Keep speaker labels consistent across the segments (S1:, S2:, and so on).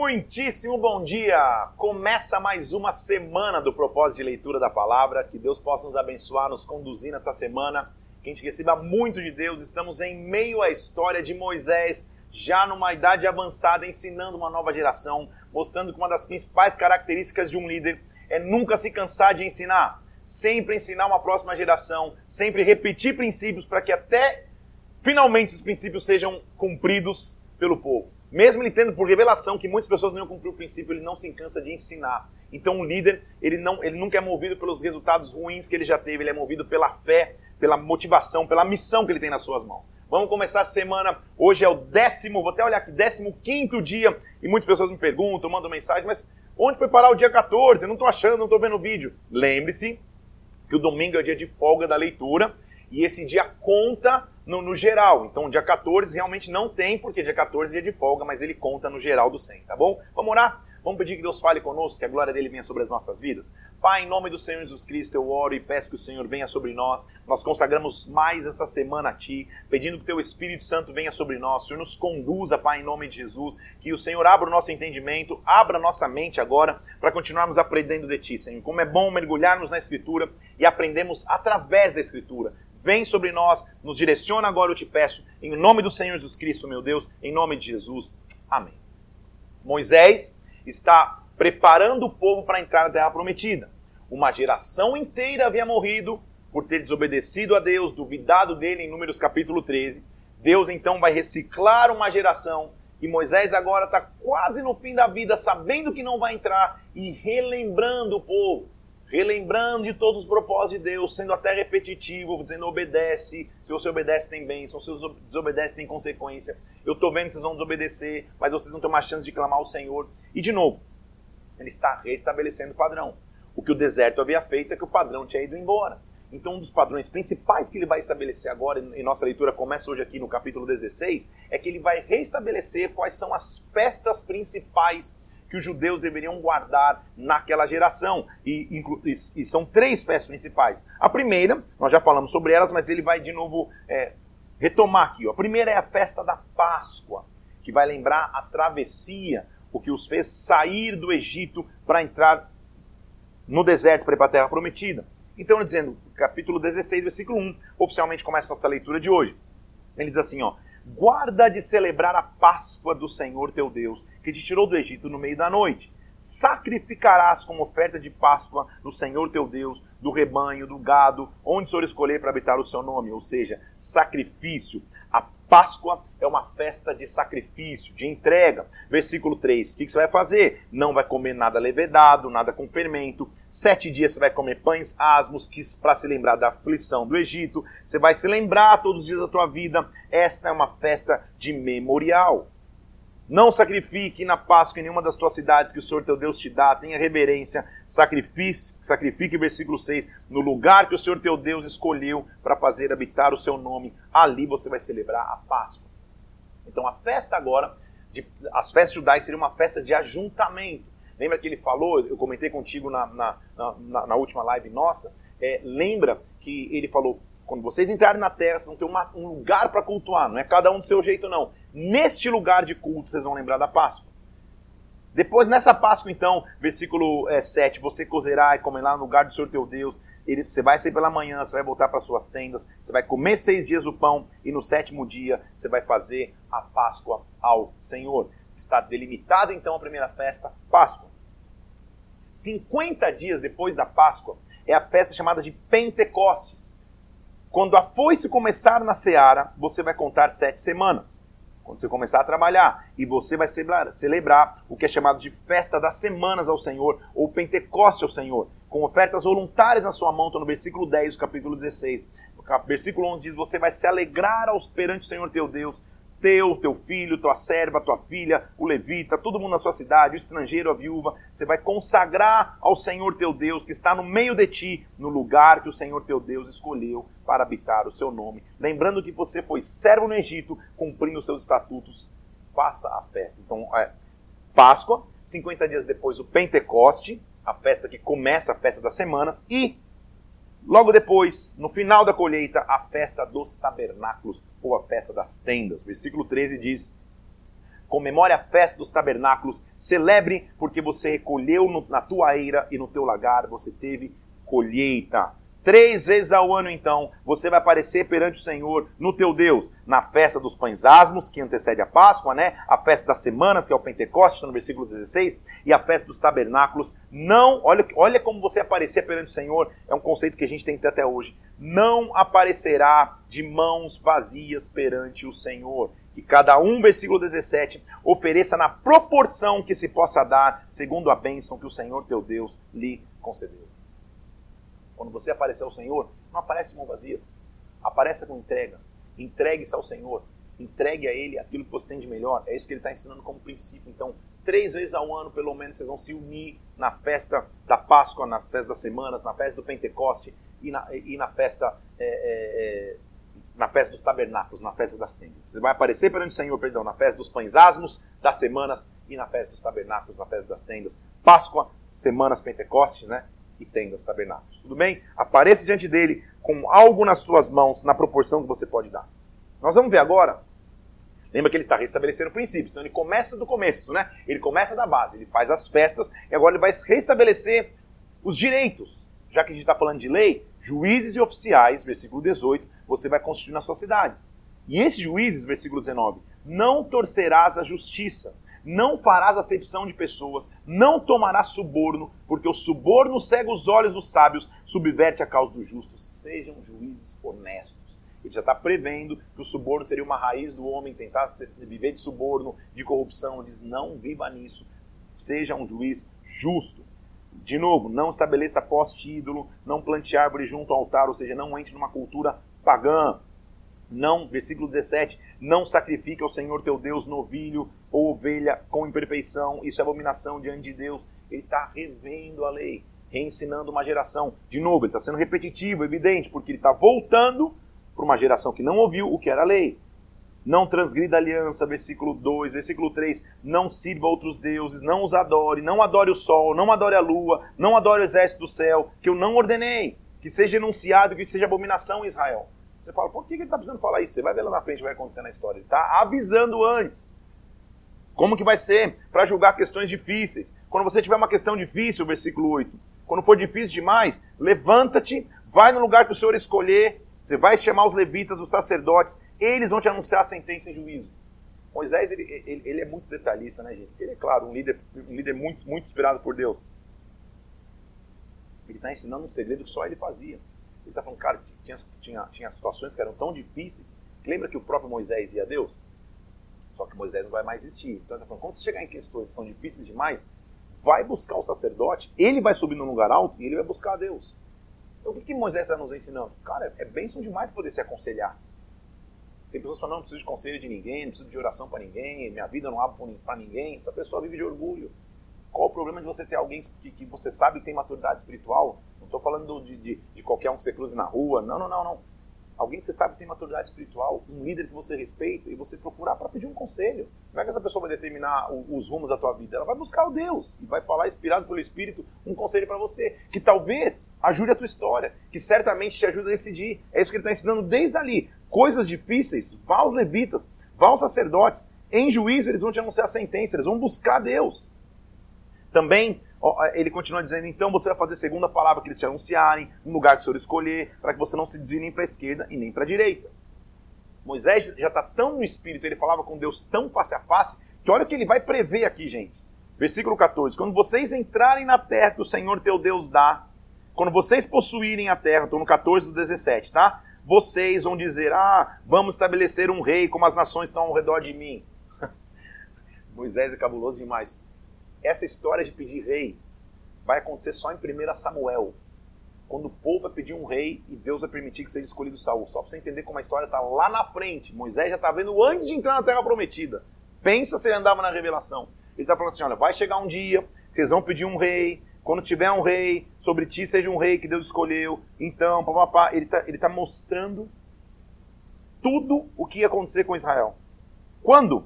S1: Muitíssimo bom dia! Começa mais uma semana do propósito de leitura da palavra. Que Deus possa nos abençoar, nos conduzir nessa semana. Que a gente receba muito de Deus. Estamos em meio à história de Moisés, já numa idade avançada, ensinando uma nova geração, mostrando que uma das principais características de um líder é nunca se cansar de ensinar. Sempre ensinar uma próxima geração, sempre repetir princípios para que até finalmente esses princípios sejam cumpridos pelo povo. Mesmo ele tendo por revelação que muitas pessoas não iam cumprir o princípio, ele não se cansa de ensinar. Então, um líder, ele, não, ele nunca é movido pelos resultados ruins que ele já teve, ele é movido pela fé, pela motivação, pela missão que ele tem nas suas mãos. Vamos começar a semana. Hoje é o décimo, vou até olhar aqui, décimo quinto dia. E muitas pessoas me perguntam, mandam mensagem, mas onde foi parar o dia 14? Eu não estou achando, não estou vendo o vídeo. Lembre-se que o domingo é o dia de folga da leitura e esse dia conta no, no, geral. Então, dia 14 realmente não tem, porque dia 14 é dia de folga, mas ele conta no geral do 100, tá bom? Vamos orar? Vamos pedir que Deus fale conosco, que a glória dele venha sobre as nossas vidas. Pai, em nome do Senhor Jesus Cristo, eu oro e peço que o Senhor venha sobre nós. Nós consagramos mais essa semana a Ti, pedindo que Teu Espírito Santo venha sobre nós. O Senhor nos conduza, Pai, em nome de Jesus. Que o Senhor abra o nosso entendimento, abra a nossa mente agora, para continuarmos aprendendo de Ti, Senhor. Como é bom mergulharmos na Escritura e aprendemos através da Escritura. Vem sobre nós, nos direciona agora, eu te peço, em nome do Senhor Jesus Cristo, meu Deus, em nome de Jesus. Amém. Moisés está preparando o povo para entrar na terra prometida. Uma geração inteira havia morrido por ter desobedecido a Deus, duvidado dele em Números capítulo 13. Deus então vai reciclar uma geração e Moisés agora está quase no fim da vida, sabendo que não vai entrar e relembrando o povo relembrando de todos os propósitos de Deus, sendo até repetitivo, dizendo obedece, se você obedece tem bênção, se você desobedece tem consequência. Eu estou vendo que vocês vão desobedecer, mas vocês não têm uma chance de clamar ao Senhor. E de novo, ele está restabelecendo o padrão. O que o deserto havia feito é que o padrão tinha ido embora. Então, um dos padrões principais que ele vai estabelecer agora, e nossa leitura começa hoje aqui no capítulo 16, é que ele vai restabelecer quais são as festas principais que os judeus deveriam guardar naquela geração. E, e, e, são três festas principais. A primeira, nós já falamos sobre elas, mas ele vai de novo é, retomar aqui. Ó. A primeira é a festa da Páscoa, que vai lembrar a travessia, o que os fez sair do Egito para entrar no deserto para ir para a terra prometida. Então, dizendo, capítulo 16, versículo 1, oficialmente começa a nossa leitura de hoje. Ele diz assim, ó, guarda de celebrar a Páscoa do Senhor teu Deus, que te tirou do Egito no meio da noite. Sacrificarás como oferta de Páscoa no Senhor teu Deus, do rebanho, do gado, onde o Senhor escolher para habitar o seu nome, ou seja, sacrifício. Páscoa é uma festa de sacrifício, de entrega. Versículo 3: O que você vai fazer? Não vai comer nada levedado, nada com fermento. Sete dias você vai comer pães asmos, para se lembrar da aflição do Egito. Você vai se lembrar todos os dias da tua vida. Esta é uma festa de memorial. Não sacrifique na Páscoa em nenhuma das tuas cidades que o Senhor teu Deus te dá. Tenha reverência. Sacrifique, sacrifique, versículo 6, no lugar que o Senhor teu Deus escolheu para fazer habitar o seu nome. Ali você vai celebrar a Páscoa. Então a festa agora, de, as festas judaicas seriam uma festa de ajuntamento. Lembra que ele falou, eu comentei contigo na, na, na, na última live nossa, é, lembra que ele falou, quando vocês entrarem na terra, vocês vão ter uma, um lugar para cultuar, não é cada um do seu jeito, não. Neste lugar de culto, vocês vão lembrar da Páscoa. Depois, nessa Páscoa, então, versículo é, 7, você cozerá e comerá no lugar do Senhor teu Deus. Ele, você vai sair pela manhã, você vai voltar para suas tendas, você vai comer seis dias o pão, e no sétimo dia você vai fazer a Páscoa ao Senhor. Está delimitada então a primeira festa, Páscoa. 50 dias depois da Páscoa é a festa chamada de Pentecostes. Quando a foice começar na seara, você vai contar sete semanas. Quando você começar a trabalhar, e você vai celebrar, celebrar o que é chamado de festa das semanas ao Senhor, ou Pentecoste ao Senhor, com ofertas voluntárias na sua mão, estou no versículo 10 do capítulo 16. O versículo 11 diz: Você vai se alegrar perante o Senhor teu Deus, teu, teu filho, tua serva, tua filha, o levita, todo mundo na sua cidade, o estrangeiro, a viúva, você vai consagrar ao Senhor teu Deus, que está no meio de ti, no lugar que o Senhor teu Deus escolheu para habitar o seu nome. Lembrando que você foi servo no Egito, cumprindo os seus estatutos, faça a festa. Então, é, Páscoa, 50 dias depois o Pentecoste, a festa que começa a festa das semanas, e Logo depois, no final da colheita, a festa dos tabernáculos, ou a festa das tendas. Versículo 13 diz: comemore a festa dos tabernáculos, celebre porque você recolheu na tua eira e no teu lagar você teve colheita. Três vezes ao ano, então, você vai aparecer perante o Senhor, no teu Deus, na festa dos pães asmos, que antecede a Páscoa, né? A festa das semanas, que é o Pentecostes, no versículo 16, e a festa dos tabernáculos. Não, olha, olha como você aparecer perante o Senhor, é um conceito que a gente tem que ter até hoje. Não aparecerá de mãos vazias perante o Senhor. Que cada um, versículo 17, ofereça na proporção que se possa dar, segundo a bênção que o Senhor teu Deus lhe concedeu. Quando você aparecer ao Senhor, não aparece mão vazias. Apareça com entrega. Entregue-se ao Senhor. Entregue a Ele aquilo que você tem de melhor. É isso que Ele está ensinando como princípio. Então, três vezes ao ano, pelo menos, vocês vão se unir na festa da Páscoa, na festa das semanas, na festa do Pentecoste e na, e na festa é, é, é, na festa dos tabernáculos, na festa das tendas. Você vai aparecer perante o Senhor, perdão, na festa dos pães asmos, das semanas e na festa dos tabernáculos, na festa das tendas. Páscoa, semanas Pentecoste, né? E tendas, tabernáculos. Tudo bem? Apareça diante dele com algo nas suas mãos, na proporção que você pode dar. Nós vamos ver agora. Lembra que ele está restabelecendo princípios. Então ele começa do começo, né? Ele começa da base, ele faz as festas e agora ele vai restabelecer os direitos. Já que a gente está falando de lei, juízes e oficiais, versículo 18, você vai constituir nas suas cidades. E esses juízes, versículo 19, não torcerás a justiça, não farás acepção de pessoas, não tomarás suborno, porque o suborno cega os olhos dos sábios, subverte a causa dos justos. Sejam juízes honestos. Ele já está prevendo que o suborno seria uma raiz do homem tentar viver de suborno, de corrupção. Ele diz: não viva nisso. Seja um juiz justo. De novo, não estabeleça poste ídolo, não plante árvore junto ao altar, ou seja, não entre numa cultura pagã. Não, versículo 17, não sacrifique ao Senhor teu Deus novilho ou ovelha com imperfeição, isso é abominação diante de Deus. Ele está revendo a lei, reensinando uma geração. De novo, ele está sendo repetitivo, evidente, porque ele está voltando para uma geração que não ouviu o que era a lei. Não transgrida a aliança, versículo 2, versículo 3, não sirva outros deuses, não os adore, não adore o sol, não adore a lua, não adore o exército do céu, que eu não ordenei, que seja enunciado, que seja abominação em Israel. Você fala, por que ele está precisando falar isso? Você vai ver lá na frente, vai acontecer na história. Ele está avisando antes. Como que vai ser para julgar questões difíceis? Quando você tiver uma questão difícil, versículo 8, quando for difícil demais, levanta-te, vai no lugar que o Senhor escolher, você vai chamar os levitas, os sacerdotes, eles vão te anunciar a sentença e juízo. Moisés, ele, ele, ele, é muito detalhista, né, gente? Ele é, claro, um líder, um líder muito, muito inspirado por Deus. Ele está ensinando um segredo que só ele fazia. Ele está falando, cara, tinha, tinha, tinha situações que eram tão difíceis. Lembra que o próprio Moisés ia a Deus? Só que Moisés não vai mais existir. Então ele está falando, quando você chegar em questões que são difíceis demais, vai buscar o sacerdote, ele vai subir num lugar alto e ele vai buscar a Deus. Então o que, que Moisés está nos ensinando? Cara, é bênção demais poder se aconselhar. Tem pessoas falando, não preciso de conselho de ninguém, não preciso de oração para ninguém, minha vida não abre para ninguém. Essa pessoa vive de orgulho. Qual o problema de você ter alguém que, que você sabe que tem maturidade espiritual? Estou falando de, de, de, qualquer um que você cruze na rua. Não, não, não, não. Alguém que você sabe que tem maturidade espiritual, um líder que você respeita e você procurar para pedir um conselho. Não é que essa pessoa vai determinar o, os rumos da tua vida, ela vai buscar o Deus e vai falar, inspirado pelo Espírito, um conselho para você, que talvez ajude a tua história, que certamente te ajude a decidir. É isso que ele está ensinando desde ali. Coisas difíceis, vá aos levitas, vá aos sacerdotes. Em juízo eles vão te anunciar a sentença, eles vão buscar Deus. Também ele continua dizendo, então você vai fazer segundo a palavra que eles te anunciarem, no lugar que o Senhor escolher, para que você não se desvie nem para a esquerda e nem para a direita. Moisés já está tão no espírito, ele falava com Deus tão face a face, que olha o que ele vai prever aqui, gente. Versículo 14: Quando vocês entrarem na terra que o Senhor teu Deus dá, quando vocês possuírem a terra, estou no 14 do 17, tá? Vocês vão dizer: Ah, vamos estabelecer um rei, como as nações estão ao redor de mim. Moisés é cabuloso demais essa história de pedir rei vai acontecer só em 1 Samuel. Quando o povo vai pedir um rei e Deus vai permitir que seja escolhido Saul. Só para você entender como a história está lá na frente. Moisés já está vendo antes de entrar na Terra Prometida. Pensa se ele andava na revelação. Ele está falando assim: olha, vai chegar um dia, vocês vão pedir um rei. Quando tiver um rei, sobre ti seja um rei que Deus escolheu. Então, papapá. Ele está ele tá mostrando tudo o que ia acontecer com Israel. Quando?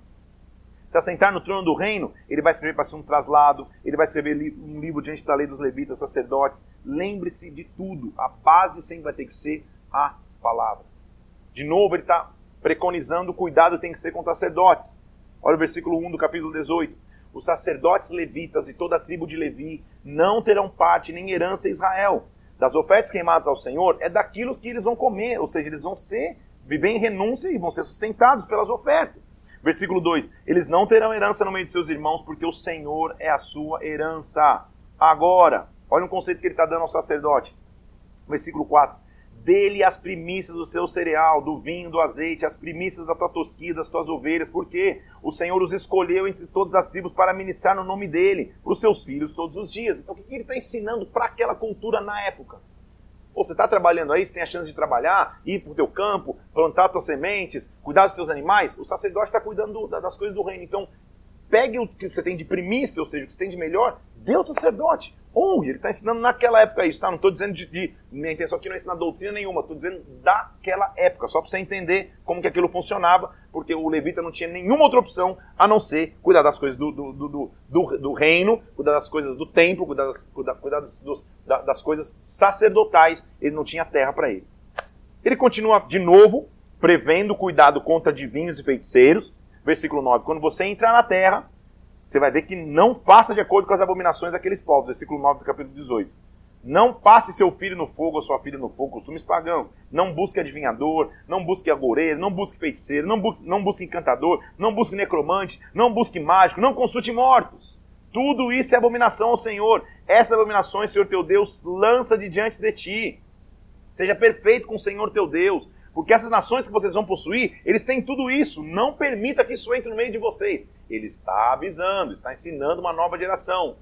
S1: Se assentar no trono do reino, ele vai escrever para ser um traslado, ele vai escrever um livro diante da lei dos levitas, sacerdotes. Lembre-se de tudo. A base sempre vai ter que ser a palavra. De novo, ele está preconizando o cuidado tem que ser com sacerdotes. Olha o versículo 1 do capítulo 18. Os sacerdotes levitas e toda a tribo de Levi não terão parte nem herança em Israel. Das ofertas queimadas ao Senhor é daquilo que eles vão comer, ou seja, eles vão ser, viver em renúncia e vão ser sustentados pelas ofertas. Versículo 2: Eles não terão herança no meio de seus irmãos, porque o Senhor é a sua herança. Agora, olha um conceito que ele está dando ao sacerdote. Versículo 4: Dele as primícias do seu cereal, do vinho, do azeite, as primícias da tua tosquia, das tuas ovelhas, porque o Senhor os escolheu entre todas as tribos para ministrar no nome dele, para os seus filhos todos os dias. Então, o que ele está ensinando para aquela cultura na época? Ou você está trabalhando aí, você tem a chance de trabalhar, ir para o teu campo, plantar tuas sementes, cuidar dos teus animais, o sacerdote está cuidando das coisas do reino. Então, pegue o que você tem de primícia, ou seja, o que você tem de melhor, dê ao sacerdote. Honre, ele está ensinando naquela época isso, tá? Não estou dizendo de, de, Minha intenção aqui não é ensinar doutrina nenhuma, estou dizendo daquela época, só para você entender como que aquilo funcionava, porque o levita não tinha nenhuma outra opção a não ser cuidar das coisas do, do, do, do, do reino, cuidar das coisas do templo, cuidar das, cuidar, cuidar das, dos, das coisas sacerdotais, ele não tinha terra para ele. Ele continua de novo, prevendo cuidado contra adivinhos e feiticeiros, versículo 9, quando você entrar na terra você vai ver que não passa de acordo com as abominações daqueles povos, versículo 9 do capítulo 18. Não passe seu filho no fogo ou sua filha no fogo, costumes pagãos. Não busque adivinhador, não busque agoureiro, não busque feiticeiro, não, bu não busque encantador, não busque necromante, não busque mágico, não consulte mortos. Tudo isso é abominação ao Senhor. Essas abominações, Senhor teu Deus, lança de diante de ti. Seja perfeito com o Senhor teu Deus. Porque essas nações que vocês vão possuir, eles têm tudo isso. Não permita que isso entre no meio de vocês. Ele está avisando, está ensinando uma nova geração.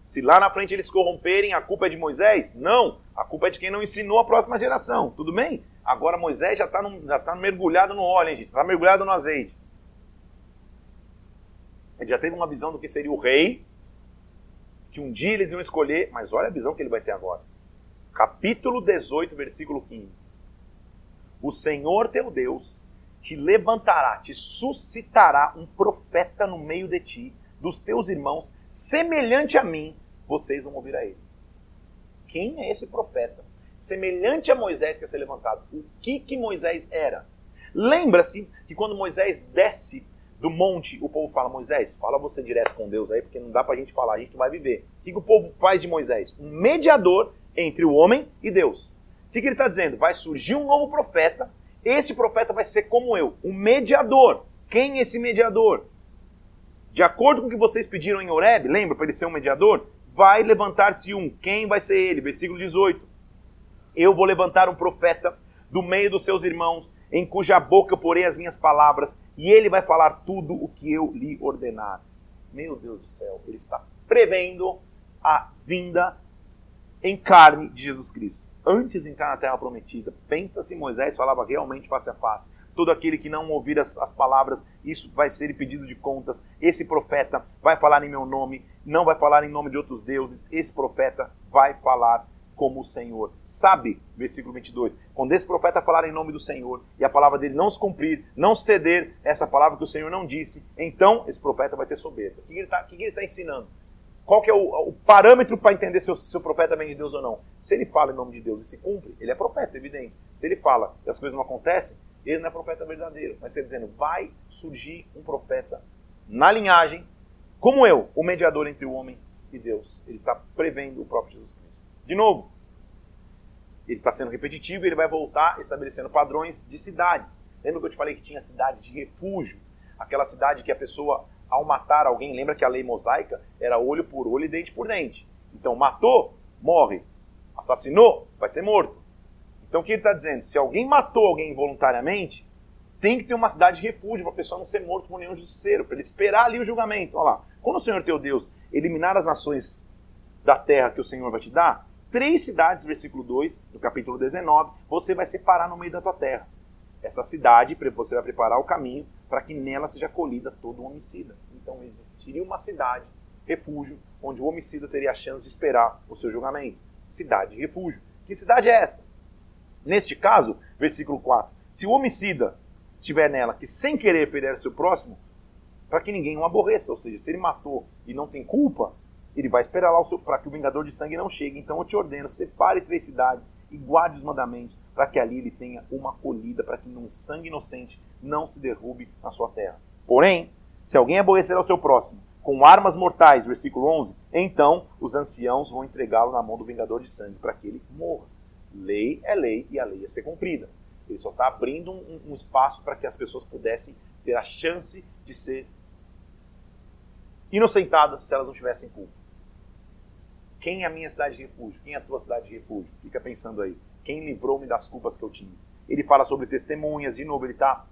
S1: Se lá na frente eles corromperem, a culpa é de Moisés? Não. A culpa é de quem não ensinou a próxima geração. Tudo bem? Agora Moisés já está tá mergulhado no óleo, hein, gente? Está mergulhado no azeite. Ele já teve uma visão do que seria o rei, que um dia eles iam escolher, mas olha a visão que ele vai ter agora. Capítulo 18, versículo 15 o Senhor teu Deus te levantará, te suscitará um profeta no meio de ti, dos teus irmãos, semelhante a mim, vocês vão ouvir a ele. Quem é esse profeta? Semelhante a Moisés que ia ser levantado. O que que Moisés era? Lembra-se que quando Moisés desce do monte, o povo fala, Moisés, fala você direto com Deus aí, porque não dá pra gente falar, a gente vai viver. O que, que o povo faz de Moisés? Um mediador entre o homem e Deus. O que, que ele está dizendo? Vai surgir um novo profeta. Esse profeta vai ser como eu, um mediador. Quem é esse mediador? De acordo com o que vocês pediram em Horeb, lembra para ele ser um mediador? Vai levantar-se um. Quem vai ser ele? Versículo 18. Eu vou levantar um profeta do meio dos seus irmãos, em cuja boca eu porei as minhas palavras, e ele vai falar tudo o que eu lhe ordenar. Meu Deus do céu, ele está prevendo a vinda em carne de Jesus Cristo antes de entrar na terra prometida. Pensa se Moisés falava realmente face a face. Todo aquele que não ouvir as, as palavras, isso vai ser pedido de contas. Esse profeta vai falar em meu nome, não vai falar em nome de outros deuses. Esse profeta vai falar como o Senhor. Sabe, versículo 22, quando esse profeta falar em nome do Senhor e a palavra dele não se cumprir, não ceder essa palavra que o Senhor não disse, então esse profeta vai ter soberba. O que ele está tá ensinando? Qual que é o, o parâmetro para entender se o, se o profeta vem de Deus ou não? Se ele fala em nome de Deus e se cumpre, ele é profeta, evidente. Se ele fala e as coisas não acontecem, ele não é profeta verdadeiro. Mas quer dizendo, vai surgir um profeta na linhagem, como eu, o mediador entre o homem e Deus. Ele está prevendo o próprio Jesus Cristo. De novo, ele está sendo repetitivo e ele vai voltar estabelecendo padrões de cidades. Lembra que eu te falei que tinha cidade de refúgio? Aquela cidade que a pessoa ao matar alguém, lembra que a lei mosaica era olho por olho e dente por dente. Então, matou, morre. Assassinou, vai ser morto. Então, o que ele está dizendo? Se alguém matou alguém involuntariamente, tem que ter uma cidade de refúgio para a pessoa não ser morto por nenhum justiceiro, para ele esperar ali o julgamento. Olha lá. Quando o Senhor teu Deus eliminar as nações da terra que o Senhor vai te dar, três cidades, versículo 2, do capítulo 19, você vai separar no meio da tua terra. Essa cidade, você vai preparar o caminho para que nela seja acolhida todo homicida. Então existiria uma cidade, refúgio, onde o homicida teria a chance de esperar o seu julgamento. Cidade, refúgio. Que cidade é essa? Neste caso, versículo 4, se o homicida estiver nela que sem querer ferir o seu próximo, para que ninguém o aborreça, ou seja, se ele matou e não tem culpa, ele vai esperar lá para que o vingador de sangue não chegue. Então eu te ordeno, separe três cidades e guarde os mandamentos, para que ali ele tenha uma acolhida, para que um sangue inocente não se derrube na sua terra. Porém, Se alguém aborrecer ao seu próximo com armas mortais, versículo 11, então os anciãos vão entregá-lo na mão do vingador de sangue para que ele morra. Lei é lei e a lei é ser cumprida. Ele só está abrindo um, um espaço para que as pessoas pudessem ter a chance de ser inocentadas se elas não tivessem culpa. Quem é a minha cidade de refúgio? Quem é a tua cidade de refúgio? Fica pensando aí. Quem livrou-me das culpas que eu tinha? Ele fala sobre testemunhas, de novo, ele está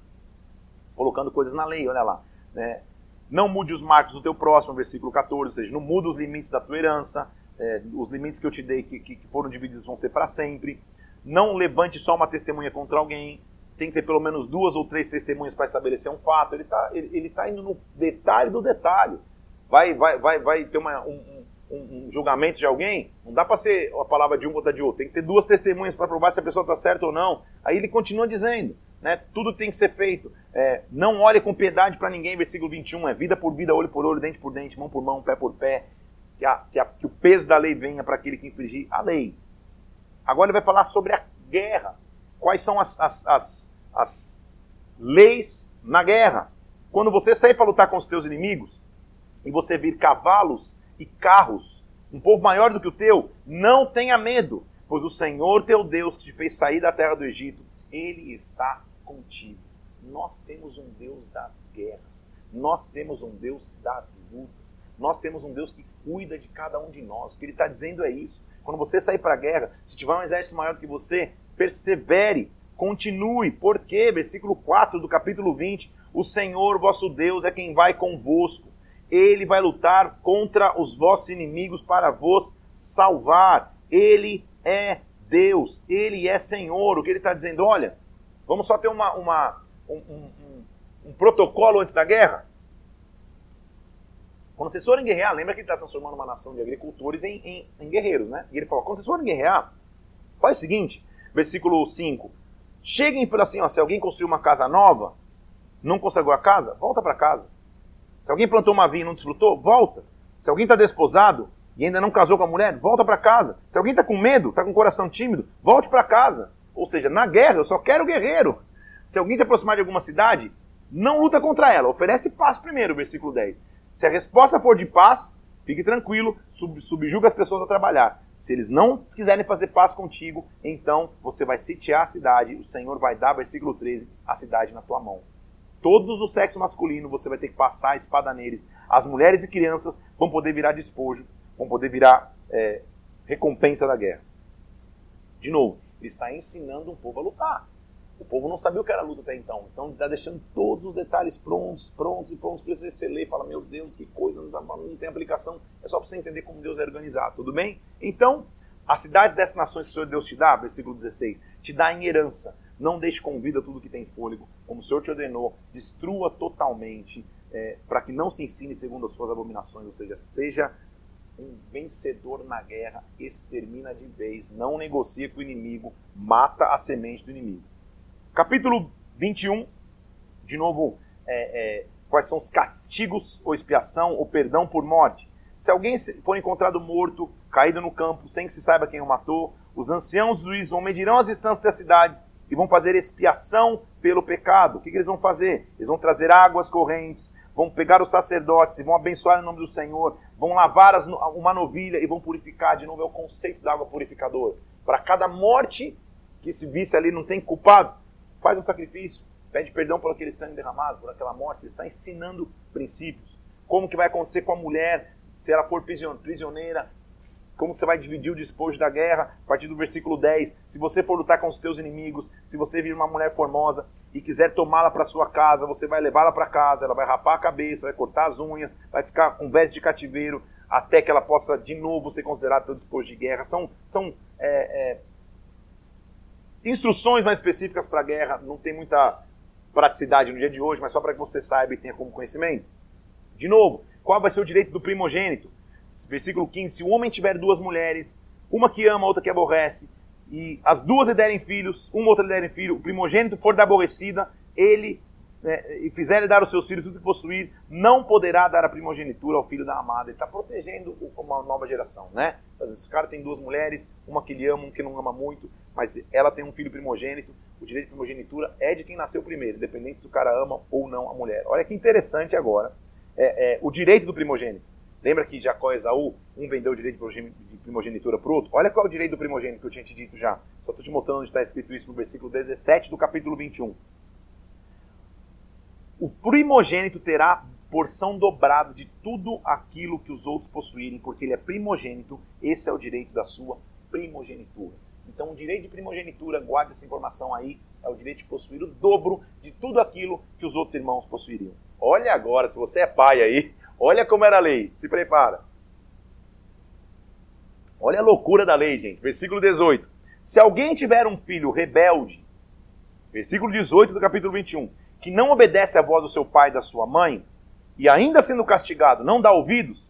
S1: colocando coisas na lei, olha lá. Né? Não mude os marcos do teu próximo, versículo 14, ou seja, não muda os limites da tua herança, é, os limites que eu te dei, que, que foram divididos, vão ser para sempre. Não levante só uma testemunha contra alguém, tem que ter pelo menos duas ou três testemunhas para estabelecer um fato. Ele está ele, ele tá indo no detalhe do detalhe. Vai, vai, vai, vai ter uma, um, um, um, julgamento de alguém, não dá para ser a palavra de um contra de outro. Tem que ter duas testemunhas para provar se a pessoa está certa ou não. Aí ele continua dizendo né? Tudo tem que ser feito. É, não olhe com piedade para ninguém, versículo 21, é vida por vida, olho por olho, dente por dente, mão por mão, pé por pé. Que, a, que, a, que o peso da lei venha para aquele que infringir a lei. Agora ele vai falar sobre a guerra. Quais são as, as, as, as leis na guerra? Quando você sair para lutar com os teus inimigos e você vir cavalos e carros, um povo maior do que o teu, não tenha medo, pois o Senhor teu Deus que te fez sair da terra do Egito, ele está contigo. Nós temos um Deus das guerras. Nós temos um Deus das lutas. Nós temos um Deus que cuida de cada um de nós. O que ele está dizendo é isso. Quando você sair para a guerra, se tiver um exército maior do que você, persevere, continue. Porque, versículo 4 do capítulo 20, o Senhor vosso Deus é quem vai convosco. Ele vai lutar contra os vossos inimigos para vos salvar. Ele é Deus. Ele é Senhor. O que ele está dizendo? Olha, Vamos só ter uma, uma um, um, um, protocolo antes da guerra? Quando vocês forem guerrear, lembra que ele está transformando uma nação de agricultores em, em, em, guerreiros, né? E ele falou: quando vocês forem guerrear, faz o seguinte, versículo 5. Cheguem e assim: ó, se alguém construiu uma casa nova, não consagrou a casa, volta para casa. Se alguém plantou uma vinha e não desfrutou, volta. Se alguém está desposado e ainda não casou com a mulher, volta para casa. Se alguém está com medo, está com o coração tímido, volte para casa. Ou seja, na guerra eu só quero guerreiro. Se alguém te aproximar de alguma cidade, não luta contra ela, oferece paz primeiro, versículo 10. Se a resposta for de paz, fique tranquilo, sub, subjuga as pessoas a trabalhar. Se eles não quiserem fazer paz contigo, então você vai sitiar a cidade, o Senhor vai dar, versículo 13, a cidade na tua mão. Todos do sexo masculino você vai ter que passar a espada neles. As mulheres e crianças vão poder virar despojo, vão poder virar é, recompensa da guerra. De novo, ele está ensinando o povo a lutar. O povo não sabia o que era luta até então. Então está deixando todos os detalhes prontos, prontos e prontos para você ler e fala, meu Deus, que coisa, não, não tem aplicação. É só para você entender como Deus é organizado, tudo bem? Então, as cidades dessas nações que o Senhor Deus te dá, versículo 16, te dá em herança. Não deixe com vida tudo que tem fôlego, como o Senhor te ordenou. Destrua totalmente, é, para que não se ensine segundo as suas abominações, ou seja, seja um vencedor na guerra extermina de vez, não negocia com o inimigo, mata a semente do inimigo. Capítulo 21, de novo, é, é, quais são os castigos ou expiação ou perdão por morte. Se alguém for encontrado morto, caído no campo, sem que se saiba quem o matou, os anciãos juízes vão medirão as distâncias das cidades e vão fazer expiação pelo pecado. O que, que eles vão fazer? Eles vão trazer águas correntes, vão pegar os sacerdotes e vão abençoar em nome do Senhor, vão lavar as, uma novilha e vão purificar. De novo, é o conceito da água purificadora. Para cada morte que se visse ali não tem culpado, faz um sacrifício, pede perdão por aquele sangue derramado, por aquela morte. Ele está ensinando princípios. Como que vai acontecer com a mulher se ela for prisioneira, como você vai dividir o despojo da guerra, a partir do versículo 10. Se você for lutar com os teus inimigos, se você vir uma mulher formosa e quiser tomá-la para sua casa, você vai levá-la para casa, ela vai rapar a cabeça, vai cortar as unhas, vai ficar com veste de cativeiro, até que ela possa de novo ser considerada teu despojo de guerra. São, são é, é, instruções mais específicas para a guerra, não tem muita praticidade no dia de hoje, mas só para que você saiba e tenha como conhecimento. De novo, qual vai ser o direito do primogênito? Versículo 15: Se o homem tiver duas mulheres, uma que ama, outra que aborrece, e as duas lhe derem filhos, uma outra lhe derem filho, o primogênito for da aborrecida, ele né, e fizer dar aos seus filhos tudo que possuir, não poderá dar a primogenitura ao filho da amada. Ele está protegendo uma nova geração, né? O cara tem duas mulheres, uma que ele ama, uma que não ama muito, mas ela tem um filho primogênito, o direito de primogenitura é de quem nasceu primeiro, independente se o cara ama ou não a mulher. Olha que interessante agora, é, é, o direito do primogênito. Lembra que Jacó e Esaú, um vendeu o direito de primogenitura para o outro? Olha qual é o direito do primogênito que eu tinha te dito já. Só estou te mostrando onde está escrito isso no versículo 17 do capítulo 21. O primogênito terá porção dobrada de tudo aquilo que os outros possuírem, porque ele é primogênito, esse é o direito da sua primogenitura. Então, o direito de primogenitura, guarde essa informação aí, é o direito de possuir o dobro de tudo aquilo que os outros irmãos possuiriam. Olha agora, se você é pai aí, olha como era a lei, se prepara. Olha a loucura da lei, gente. Versículo 18. Se alguém tiver um filho rebelde, versículo 18 do capítulo 21, que não obedece à voz do seu pai e da sua mãe, e ainda sendo castigado, não dá ouvidos,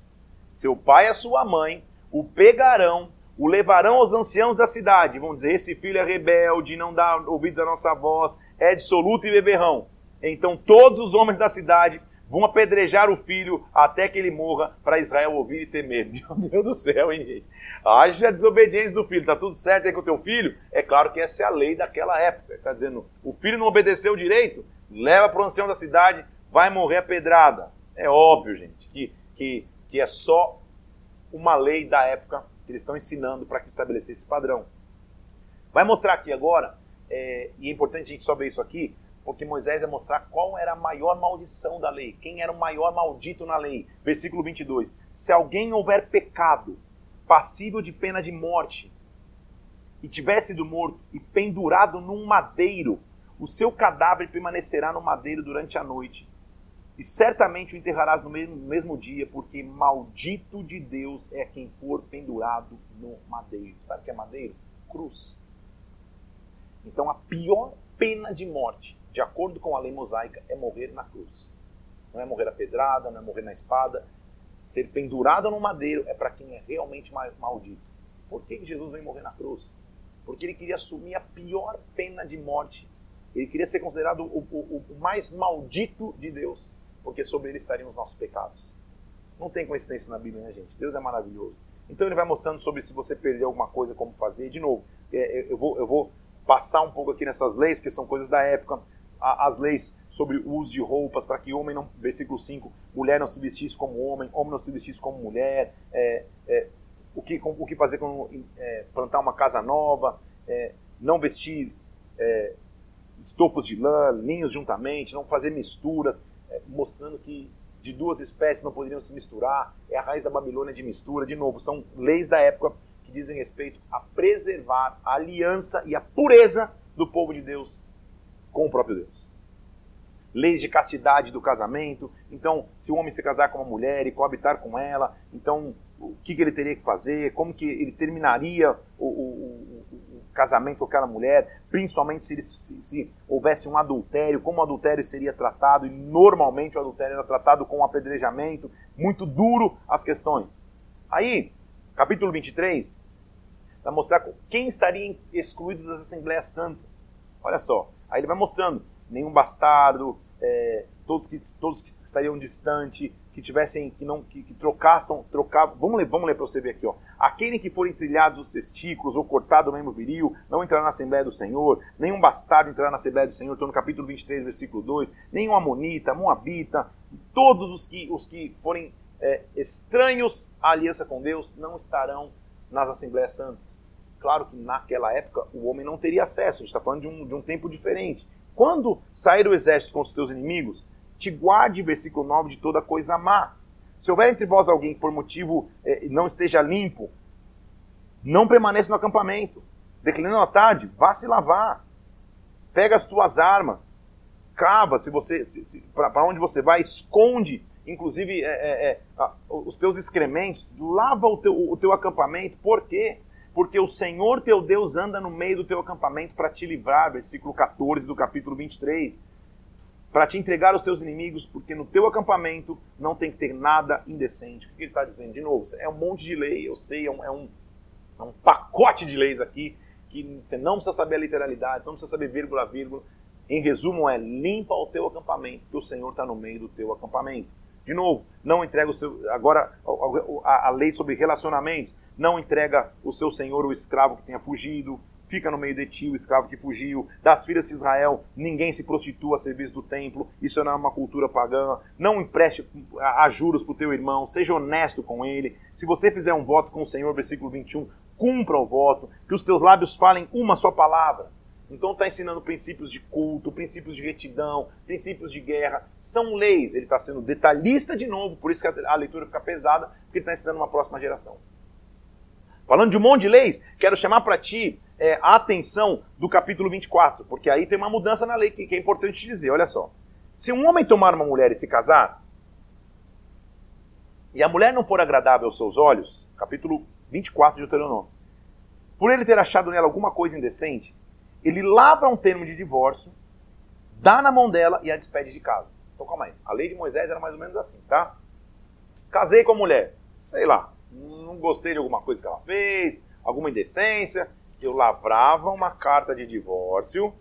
S1: seu pai e a sua mãe o pegarão, o levarão aos anciãos da cidade. Vão dizer: esse filho é rebelde, não dá ouvidos à nossa voz, é dissoluto e beberrão. Então todos os homens da cidade vão apedrejar o filho até que ele morra, para Israel ouvir e temer. Meu Deus do céu, hein? Haja desobediência do filho. Tá tudo certo aí com o teu filho? É claro que essa é a lei daquela época. Está dizendo, o filho não obedeceu direito, leva para o ancião da cidade, vai morrer a pedrada. É óbvio, gente, que, que, que é só uma lei da época que eles estão ensinando para que estabelecer esse padrão. Vai mostrar aqui agora, é, e é importante a gente só ver isso aqui, porque Moisés vai mostrar qual era a maior maldição da lei, quem era o maior maldito na lei. Versículo 22. Se alguém houver pecado, passível de pena de morte, e tiver sido morto e pendurado num madeiro, o seu cadáver permanecerá no madeiro durante a noite, e certamente o enterrarás no mesmo, no mesmo dia, porque maldito de Deus é quem for pendurado no madeiro. Sabe o que é madeiro? Cruz. Então a pior pena de morte de acordo com a lei mosaica, é morrer na cruz. Não é morrer a pedrada, não é morrer na espada. Ser pendurado no madeiro é para quem é realmente maldito. Por que Jesus veio morrer na cruz? Porque ele queria assumir a pior pena de morte. Ele queria ser considerado o, o, o mais maldito de Deus, porque sobre ele estariam os nossos pecados. Não tem coincidência na Bíblia, né, gente? Deus é maravilhoso. Então ele vai mostrando sobre se você perder alguma coisa, como fazer. De novo, é, eu vou, eu vou passar um pouco aqui nessas leis, porque são coisas da época as leis sobre o uso de roupas, para que homem não, versículo 5, mulher não se vestisse como homem, homem não se vestisse como mulher, é, é, o, que, o que fazer quando é, plantar uma casa nova, é, não vestir é, estopos de lã, linhos juntamente, não fazer misturas, é, mostrando que de duas espécies não poderiam se misturar, é a raiz da Babilônia de mistura, de novo, são leis da época que dizem respeito a preservar a aliança e a pureza do povo de Deus com o próprio Deus. Leis de castidade do casamento. Então, se o homem se casar com uma mulher e coabitar com ela, então o que, ele teria que fazer? Como que ele terminaria o, o, o, o casamento com aquela mulher? Principalmente se, ele, se, se, houvesse um adultério, como o adultério seria tratado? E normalmente o adultério era tratado com um apedrejamento. Muito duro as questões. Aí, capítulo 23, vai mostrar quem estaria excluído das Assembleias Santas. Olha só, Aí ele vai mostrando, nenhum bastardo, é, todos, que, todos que estariam distante, que tivessem, que não, que, que trocassem, trocavam, vamos ler, vamos ler para você ver aqui, ó. Aquele que forem trilhados os testículos ou cortado o membro viril, não entrará na Assembleia do Senhor, nenhum bastardo entrará na Assembleia do Senhor, estou no capítulo 23, versículo 2, nenhum amonita, moabita, todos os que, os que forem é, estranhos à aliança com Deus não estarão nas Assembleias Santas. Claro que naquela época o homem não teria acesso, a gente está falando de um, de um tempo diferente. Quando sair o exército contra os teus inimigos, te guarde, versículo 9, de toda coisa má. Se houver entre vós alguém que por motivo eh, não esteja limpo, não permaneça no acampamento. Declinando a tarde, vá se lavar. Pega as tuas armas, cava, se você para onde você vai, esconde, inclusive é, é, é, os teus excrementos, lava o teu, o teu acampamento. Por quê? Porque o Senhor teu Deus anda no meio do teu acampamento para te livrar, versículo 14 do capítulo 23, para te entregar aos teus inimigos, porque no teu acampamento não tem que ter nada indecente. O que ele está dizendo? De novo, é um monte de lei, eu sei, é um, é um, é um pacote de leis aqui, que você não precisa saber a literalidade, você não precisa saber vírgula a vírgula. Em resumo, é limpa o teu acampamento, que o Senhor está no meio do teu acampamento. De novo, não entrega o seu. Agora, a, a, a lei sobre relacionamentos não entrega o seu senhor o escravo que tenha fugido, fica no meio de ti, o escravo que fugiu. Das filhas de Israel, ninguém se prostitua a serviço do templo. Isso não é uma cultura pagã. Não empreste a juros para o teu irmão. Seja honesto com ele. Se você fizer um voto com o Senhor, versículo 21, cumpra o voto. Que os teus lábios falem uma só palavra. Então está ensinando princípios de culto, princípios de retidão, princípios de guerra. São leis. Ele está sendo detalhista de novo, por isso que a leitura fica pesada, porque ele está ensinando uma próxima geração. Falando de um monte de leis, quero chamar para ti é, a atenção do capítulo 24, porque aí tem uma mudança na lei que, que é importante dizer. Olha só. Se um homem tomar uma mulher e se casar, e a mulher não for agradável aos seus olhos, capítulo 24 de Deuteronômio, por ele ter achado nela alguma coisa indecente, ele lavra um termo de divórcio, dá na mão dela e a despede de casa. Então calma aí. A lei de Moisés era mais ou menos assim, tá? Casei com a mulher, sei lá, não gostei de alguma coisa que ela fez, alguma indecência, eu lavrava uma carta de divórcio,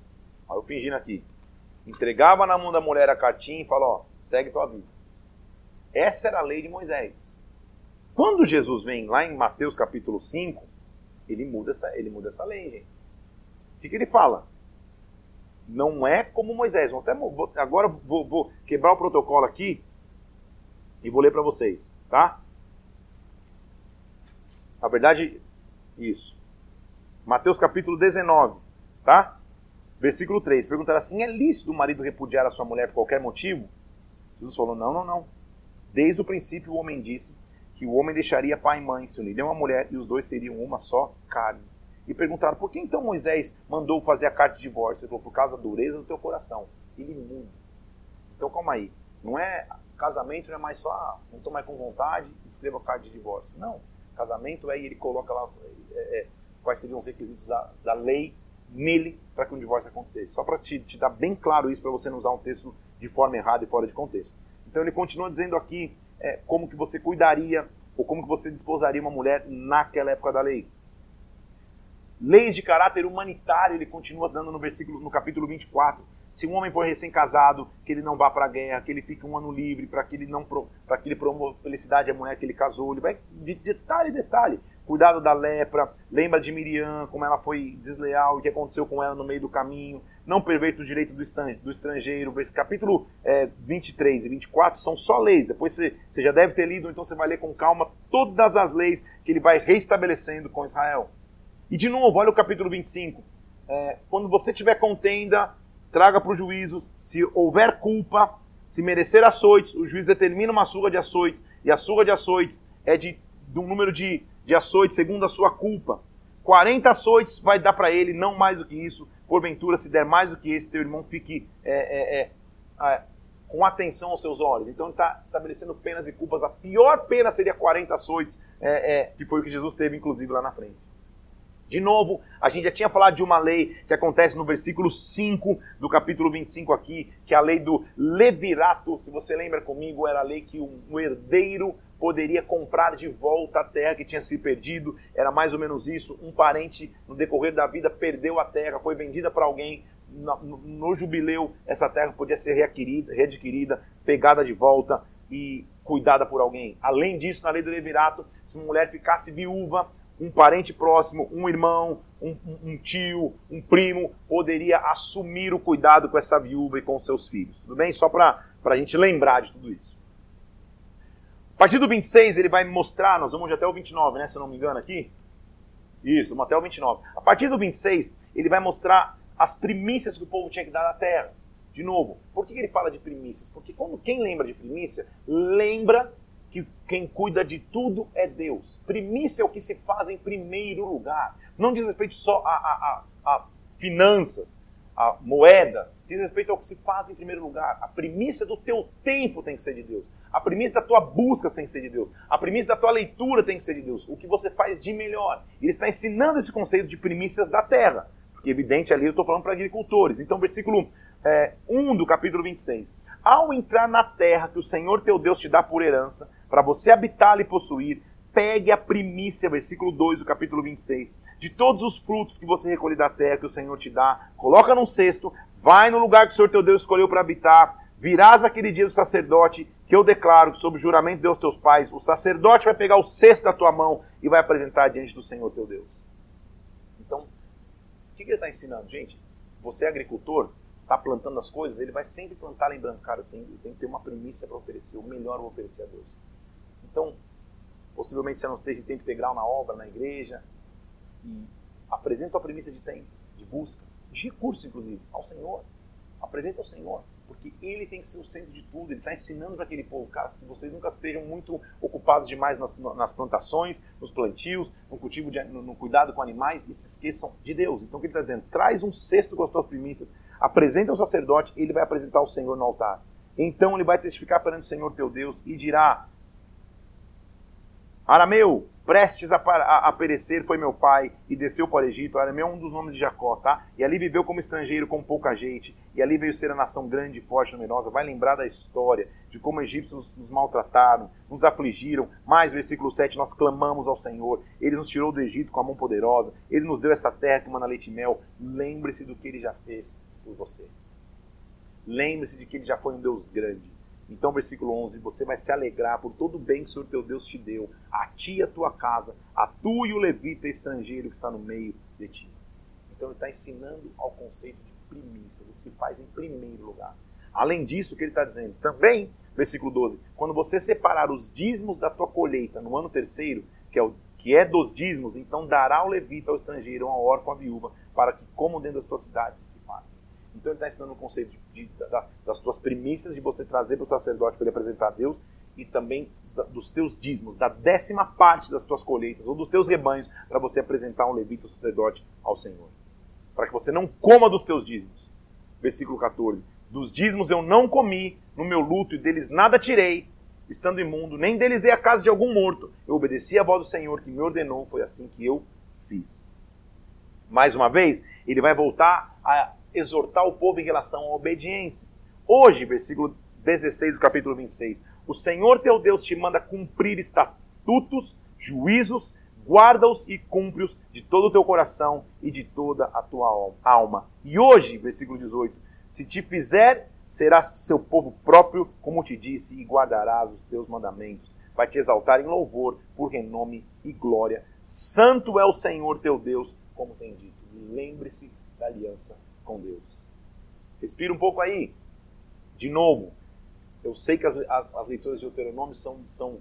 S1: aí eu fingindo aqui, entregava na mão da mulher a cartinha e falava, ó, segue tua vida. Essa era a lei de Moisés. Quando Jesus vem lá em Mateus capítulo 5, ele muda essa, ele muda essa lei, gente. O que, que ele fala? Não é como Moisés. Vou até, vou, agora vou, vou quebrar o protocolo aqui e vou ler para vocês, tá? Na verdade, isso. Mateus capítulo 19, tá? Versículo 3. Perguntaram assim: é lícito o marido repudiar a sua mulher por qualquer motivo? Jesus falou: não, não, não. Desde o princípio o homem disse que o homem deixaria pai e mãe, se uniriam a uma mulher e os dois seriam uma só carne. E perguntaram: por que então Moisés mandou fazer a carta de divórcio? Ele falou: por causa da dureza do teu coração. Ele muda. Então calma aí. Não é casamento, não é mais só, ah, não estou mais com vontade, escreva a carta de divórcio. Não. Casamento é ele coloca lá é, é, quais seriam os requisitos da, da lei nele para que um divórcio acontecesse. Só para te, te dar bem claro isso, para você não usar um texto de forma errada e fora de contexto. Então ele continua dizendo aqui é, como que você cuidaria ou como que você desposaria uma mulher naquela época da lei. Leis de caráter humanitário, ele continua dando no versículo, no capítulo 24 se um homem for recém-casado, que ele não vá para a guerra, que ele fique um ano livre, para que ele não para que ele promova felicidade à mulher que ele casou. Ele vai de detalhe detalhe. Cuidado da lepra, lembra de Miriam, como ela foi desleal, o que aconteceu com ela no meio do caminho. Não perverta o direito do estrangeiro. Capítulo é, 23 e 24 são só leis. Depois você, você já deve ter lido, então você vai ler com calma todas as leis que ele vai reestabelecendo com Israel. E de novo, olha o capítulo 25. É, quando você tiver contenda, traga para o juízo, se houver culpa, se merecer açoites, o juiz determina uma surra de açoites, e a surra de açoites é de, de um número de, de açoites segundo a sua culpa. 40 açoites vai dar para ele, não mais do que isso. Porventura, se der mais do que esse, teu irmão fique é, é, é, é com atenção aos seus olhos. Então ele está estabelecendo penas e culpas. A pior pena seria 40 açoites, é, é, que foi o que Jesus teve, inclusive, lá na frente. De novo, a gente já tinha falado de uma lei que acontece no versículo 5 do capítulo 25 aqui, que é a lei do levirato. Se você lembra comigo, era a lei que um herdeiro poderia comprar de volta a terra que tinha se perdido. Era mais ou menos isso. Um parente, no decorrer da vida, perdeu a terra, foi vendida para alguém. No, no, jubileu, essa terra podia ser readquirida, readquirida, pegada de volta e cuidada por alguém. Além disso, na lei do levirato, se uma mulher ficasse viúva, um parente próximo, um irmão, um, um, tio, um primo, poderia assumir o cuidado com essa viúva e com seus filhos. Tudo bem? Só para a gente lembrar de tudo isso. A partir do 26, ele vai mostrar, nós vamos até o 29, né? Se eu não me engano aqui. Isso, vamos até o 29. A partir do 26, ele vai mostrar as primícias que o povo tinha que dar na terra. De novo, por que ele fala de primícias? Porque quando quem lembra de primícia, lembra que quem cuida de tudo é Deus. Primícia é o que se faz em primeiro lugar. Não diz respeito só a, a, a, a finanças, a moeda, diz respeito ao que se faz em primeiro lugar. A primícia do teu tempo tem que ser de Deus. A primícia da tua busca tem que ser de Deus. A primícia da tua leitura tem que ser de Deus. O que você faz de melhor. Ele está ensinando esse conceito de primícias da terra. Porque, evidente, ali eu estou falando para agricultores. Então, versículo é, 1 do capítulo 26. Ao entrar na terra que o Senhor teu Deus te dá por herança, para você habitá-la e possuir, pegue a primícia, versículo 2 do capítulo 26, de todos os frutos que você recolher da terra que o Senhor te dá, coloca num cesto, vai no lugar que o Senhor teu Deus escolheu para habitar, virás naquele dia do sacerdote, que eu declaro que sob o juramento de Deus teus pais, o sacerdote vai pegar o cesto da tua mão e vai apresentar diante do Senhor teu Deus. Então, que, que ele está ensinando? Gente, você é agricultor, está plantando as coisas, ele vai sempre plantar lembrando, cara, eu tenho que ter uma premissa para oferecer, o melhor eu vou oferecer a Deus. Então, possivelmente você não esteja em tempo integral na obra, na igreja, e apresenta a premissa de tempo, de busca, de recurso, inclusive, ao Senhor. Apresenta ao Senhor porque ele tem que ser o centro de tudo. Ele está ensinando para aquele povo, cara, que vocês nunca estejam muito ocupados demais nas, nas plantações, nos plantios, no cultivo, de, no, no, cuidado com animais e se esqueçam de Deus. Então o que ele está dizendo? Traz um cesto com as tuas primícias, apresenta ao sacerdote, ele vai apresentar ao Senhor no altar. Então ele vai testificar perante o Senhor teu Deus e dirá: Arameu, prestes a, a, a, perecer foi meu pai e desceu para o Egito. Arameu é um dos nomes de Jacó, tá? E ali viveu como estrangeiro com pouca gente. E ali veio ser a nação grande, forte, numerosa. Vai lembrar da história, de como os egípcios nos maltrataram, nos afligiram. Mais, versículo 7, nós clamamos ao Senhor. Ele nos tirou do Egito com a mão poderosa. Ele nos deu essa terra que mana leite e mel. Lembre-se do que ele já fez por você. Lembre-se de que ele já foi um Deus grande então, versículo 11: Você vai se alegrar por todo o bem que o Senhor teu Deus te deu, a ti e a tua casa, a tu e o levita estrangeiro que está no meio de ti. Então, ele está ensinando ao conceito de primícia, do que se faz em primeiro lugar. Além disso, o que ele está dizendo? Também, versículo 12: Quando você separar os dízimos da tua colheita no ano terceiro, que é, o, que é dos dízimos, então dará ao levita, ao estrangeiro, ao órfão, à viúva, para que comam dentro das tuas cidades se fartem. Então ele está ensinando o conceito de, de, da, das tuas primícias de você trazer para o sacerdote para ele apresentar a Deus e também da, dos teus dízimos, da décima parte das tuas colheitas ou dos teus rebanhos para você apresentar um levita, o sacerdote, ao Senhor. Para que você não coma dos teus dízimos. Versículo 14. Dos dízimos eu não comi no meu luto e deles nada tirei, estando imundo, nem deles dei a casa de algum morto. Eu obedeci a voz do Senhor que me ordenou, foi assim que eu fiz. Mais uma vez, ele vai voltar a exortar o povo em relação à obediência. Hoje, versículo 16 do capítulo 26, o Senhor teu Deus te manda cumprir estatutos, juízos, guarda-os e cumpre-os de todo o teu coração e de toda a tua alma. E hoje, versículo 18, se te fizer, serás seu povo próprio, como te disse, e guardarás os teus mandamentos. Vai te exaltar em louvor, por renome e glória. Santo é o Senhor teu Deus, como tem dito. Lembre-se da aliança com Deus. Respira um pouco aí. De novo, eu sei que as, as, as leituras de Deuteronômio são, são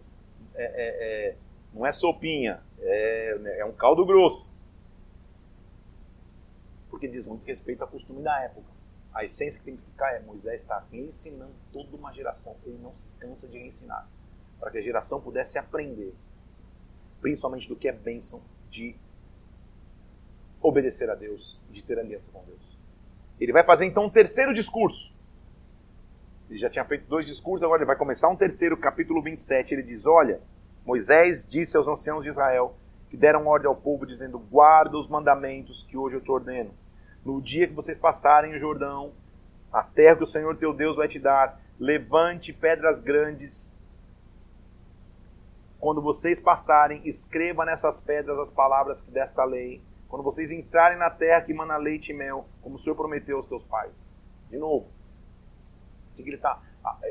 S1: é, é, é, não é sopinha, é, é um caldo grosso. Porque diz muito respeito ao costume da época. A essência que tem que ficar é Moisés está ensinando toda uma geração. Ele não se cansa de ensinar. Para que a geração pudesse aprender, principalmente do que é bênção de obedecer a Deus, de ter aliança com Deus. Ele vai fazer então um terceiro discurso. Ele já tinha feito dois discursos, agora ele vai começar um terceiro, capítulo 27. Ele diz: Olha, Moisés disse aos anciãos de Israel que deram ordem ao povo, dizendo: Guarda os mandamentos que hoje eu te ordeno. No dia que vocês passarem o Jordão, a terra que o Senhor teu Deus vai te dar, levante pedras grandes. Quando vocês passarem, escreva nessas pedras as palavras desta lei quando vocês entrarem na terra que mana leite e mel, como o Senhor prometeu aos teus pais. De novo. O que ele está?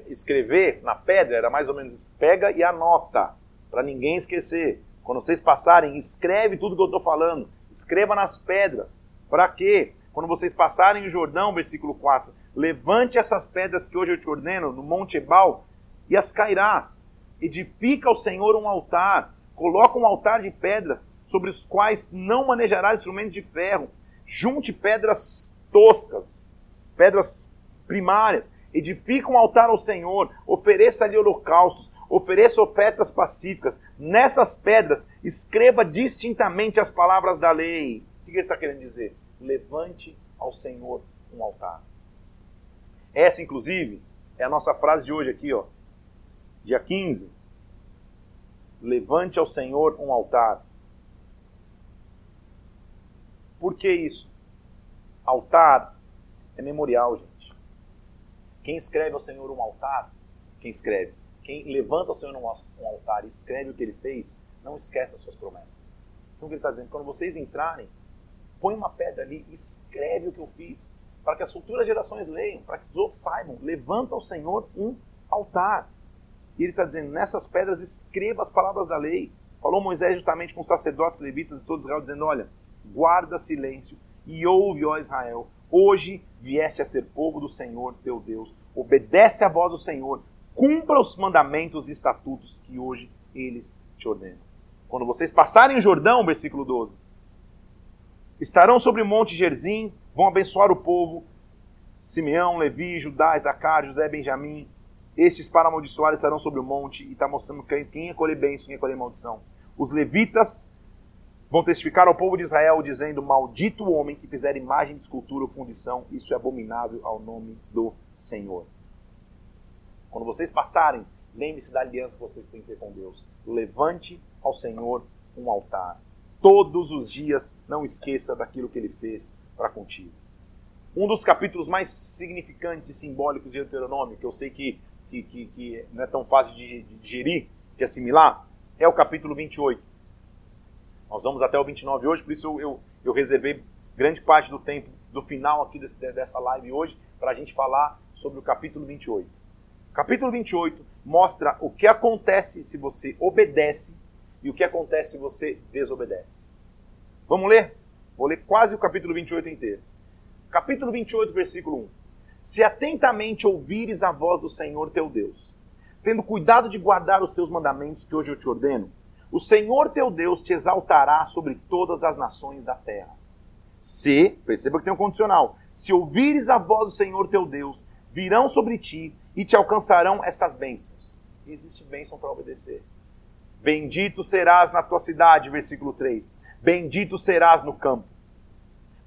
S1: Escrever na pedra era mais ou menos pega e anota, para ninguém esquecer. Quando vocês passarem, escreve tudo que eu estou falando. Escreva nas pedras. Para quê? Quando vocês passarem o Jordão, versículo 4, levante essas pedras que hoje eu te ordeno no Monte Ebal e as cairás. Edifica ao Senhor um altar. Coloca um altar de pedras sobre os quais não manejarás instrumentos de ferro. Junte pedras toscas, pedras primárias. Edifica um altar ao Senhor, ofereça-lhe holocaustos, ofereça ofertas pacíficas. Nessas pedras, escreva distintamente as palavras da lei. O que ele está querendo dizer? Levante ao Senhor um altar. Essa, inclusive, é a nossa frase de hoje aqui, ó. Dia 15. Levante ao Senhor um altar. Por que isso? Altar é memorial, gente. Quem escreve ao Senhor um altar, quem escreve, quem levanta ao Senhor um altar e escreve o que ele fez, não esquece as suas promessas. Então o que ele está dizendo? Quando vocês entrarem, põe uma pedra ali e escreve o que eu fiz, para que as futuras gerações leiam, para que os outros saibam. Levanta ao Senhor um altar. E ele está dizendo: nessas pedras escreva as palavras da lei. Falou Moisés justamente com os sacerdotes levitas e todo Israel, dizendo: olha, guarda silêncio e ouve, ó Israel. Hoje vieste a ser povo do Senhor teu Deus. Obedece à voz do Senhor, cumpra os mandamentos e estatutos que hoje eles te ordenam. Quando vocês passarem o Jordão, versículo 12, estarão sobre o monte Gerzim, vão abençoar o povo, Simeão, Levi, Judá, Isaacar, José, Benjamim, estes para amaldiçoar estarão sobre o monte, e está mostrando quem é colher bênção quem colher maldição. Os levitas vão testificar ao povo de Israel, dizendo: Maldito o homem que fizer imagem de escultura ou fundição, isso é abominável ao nome do Senhor. Quando vocês passarem, lembre-se da aliança que vocês têm que ter com Deus. Levante ao Senhor um altar. Todos os dias, não esqueça daquilo que ele fez para contigo. Um dos capítulos mais significantes e simbólicos de Deuteronômio, que eu sei que, que, que, que não é tão fácil de, de digerir, de assimilar, é o capítulo 28. Nós vamos até o 29 hoje, por isso eu, eu, eu reservei grande parte do tempo do final aqui desse, dessa live hoje para a gente falar sobre o capítulo 28. O capítulo 28 mostra o que acontece se você obedece e o que acontece se você desobedece. Vamos ler? Vou ler quase o capítulo 28 inteiro. Capítulo 28, versículo 1. Se atentamente ouvires a voz do Senhor teu Deus, tendo cuidado de guardar os teus mandamentos que hoje eu te ordeno, o Senhor teu Deus te exaltará sobre todas as nações da terra. Se, perceba que tem um condicional, se ouvires a voz do Senhor teu Deus, virão sobre ti e te alcançarão estas bênçãos. E existe bênção para obedecer. Bendito serás na tua cidade, versículo 3. Bendito serás no campo.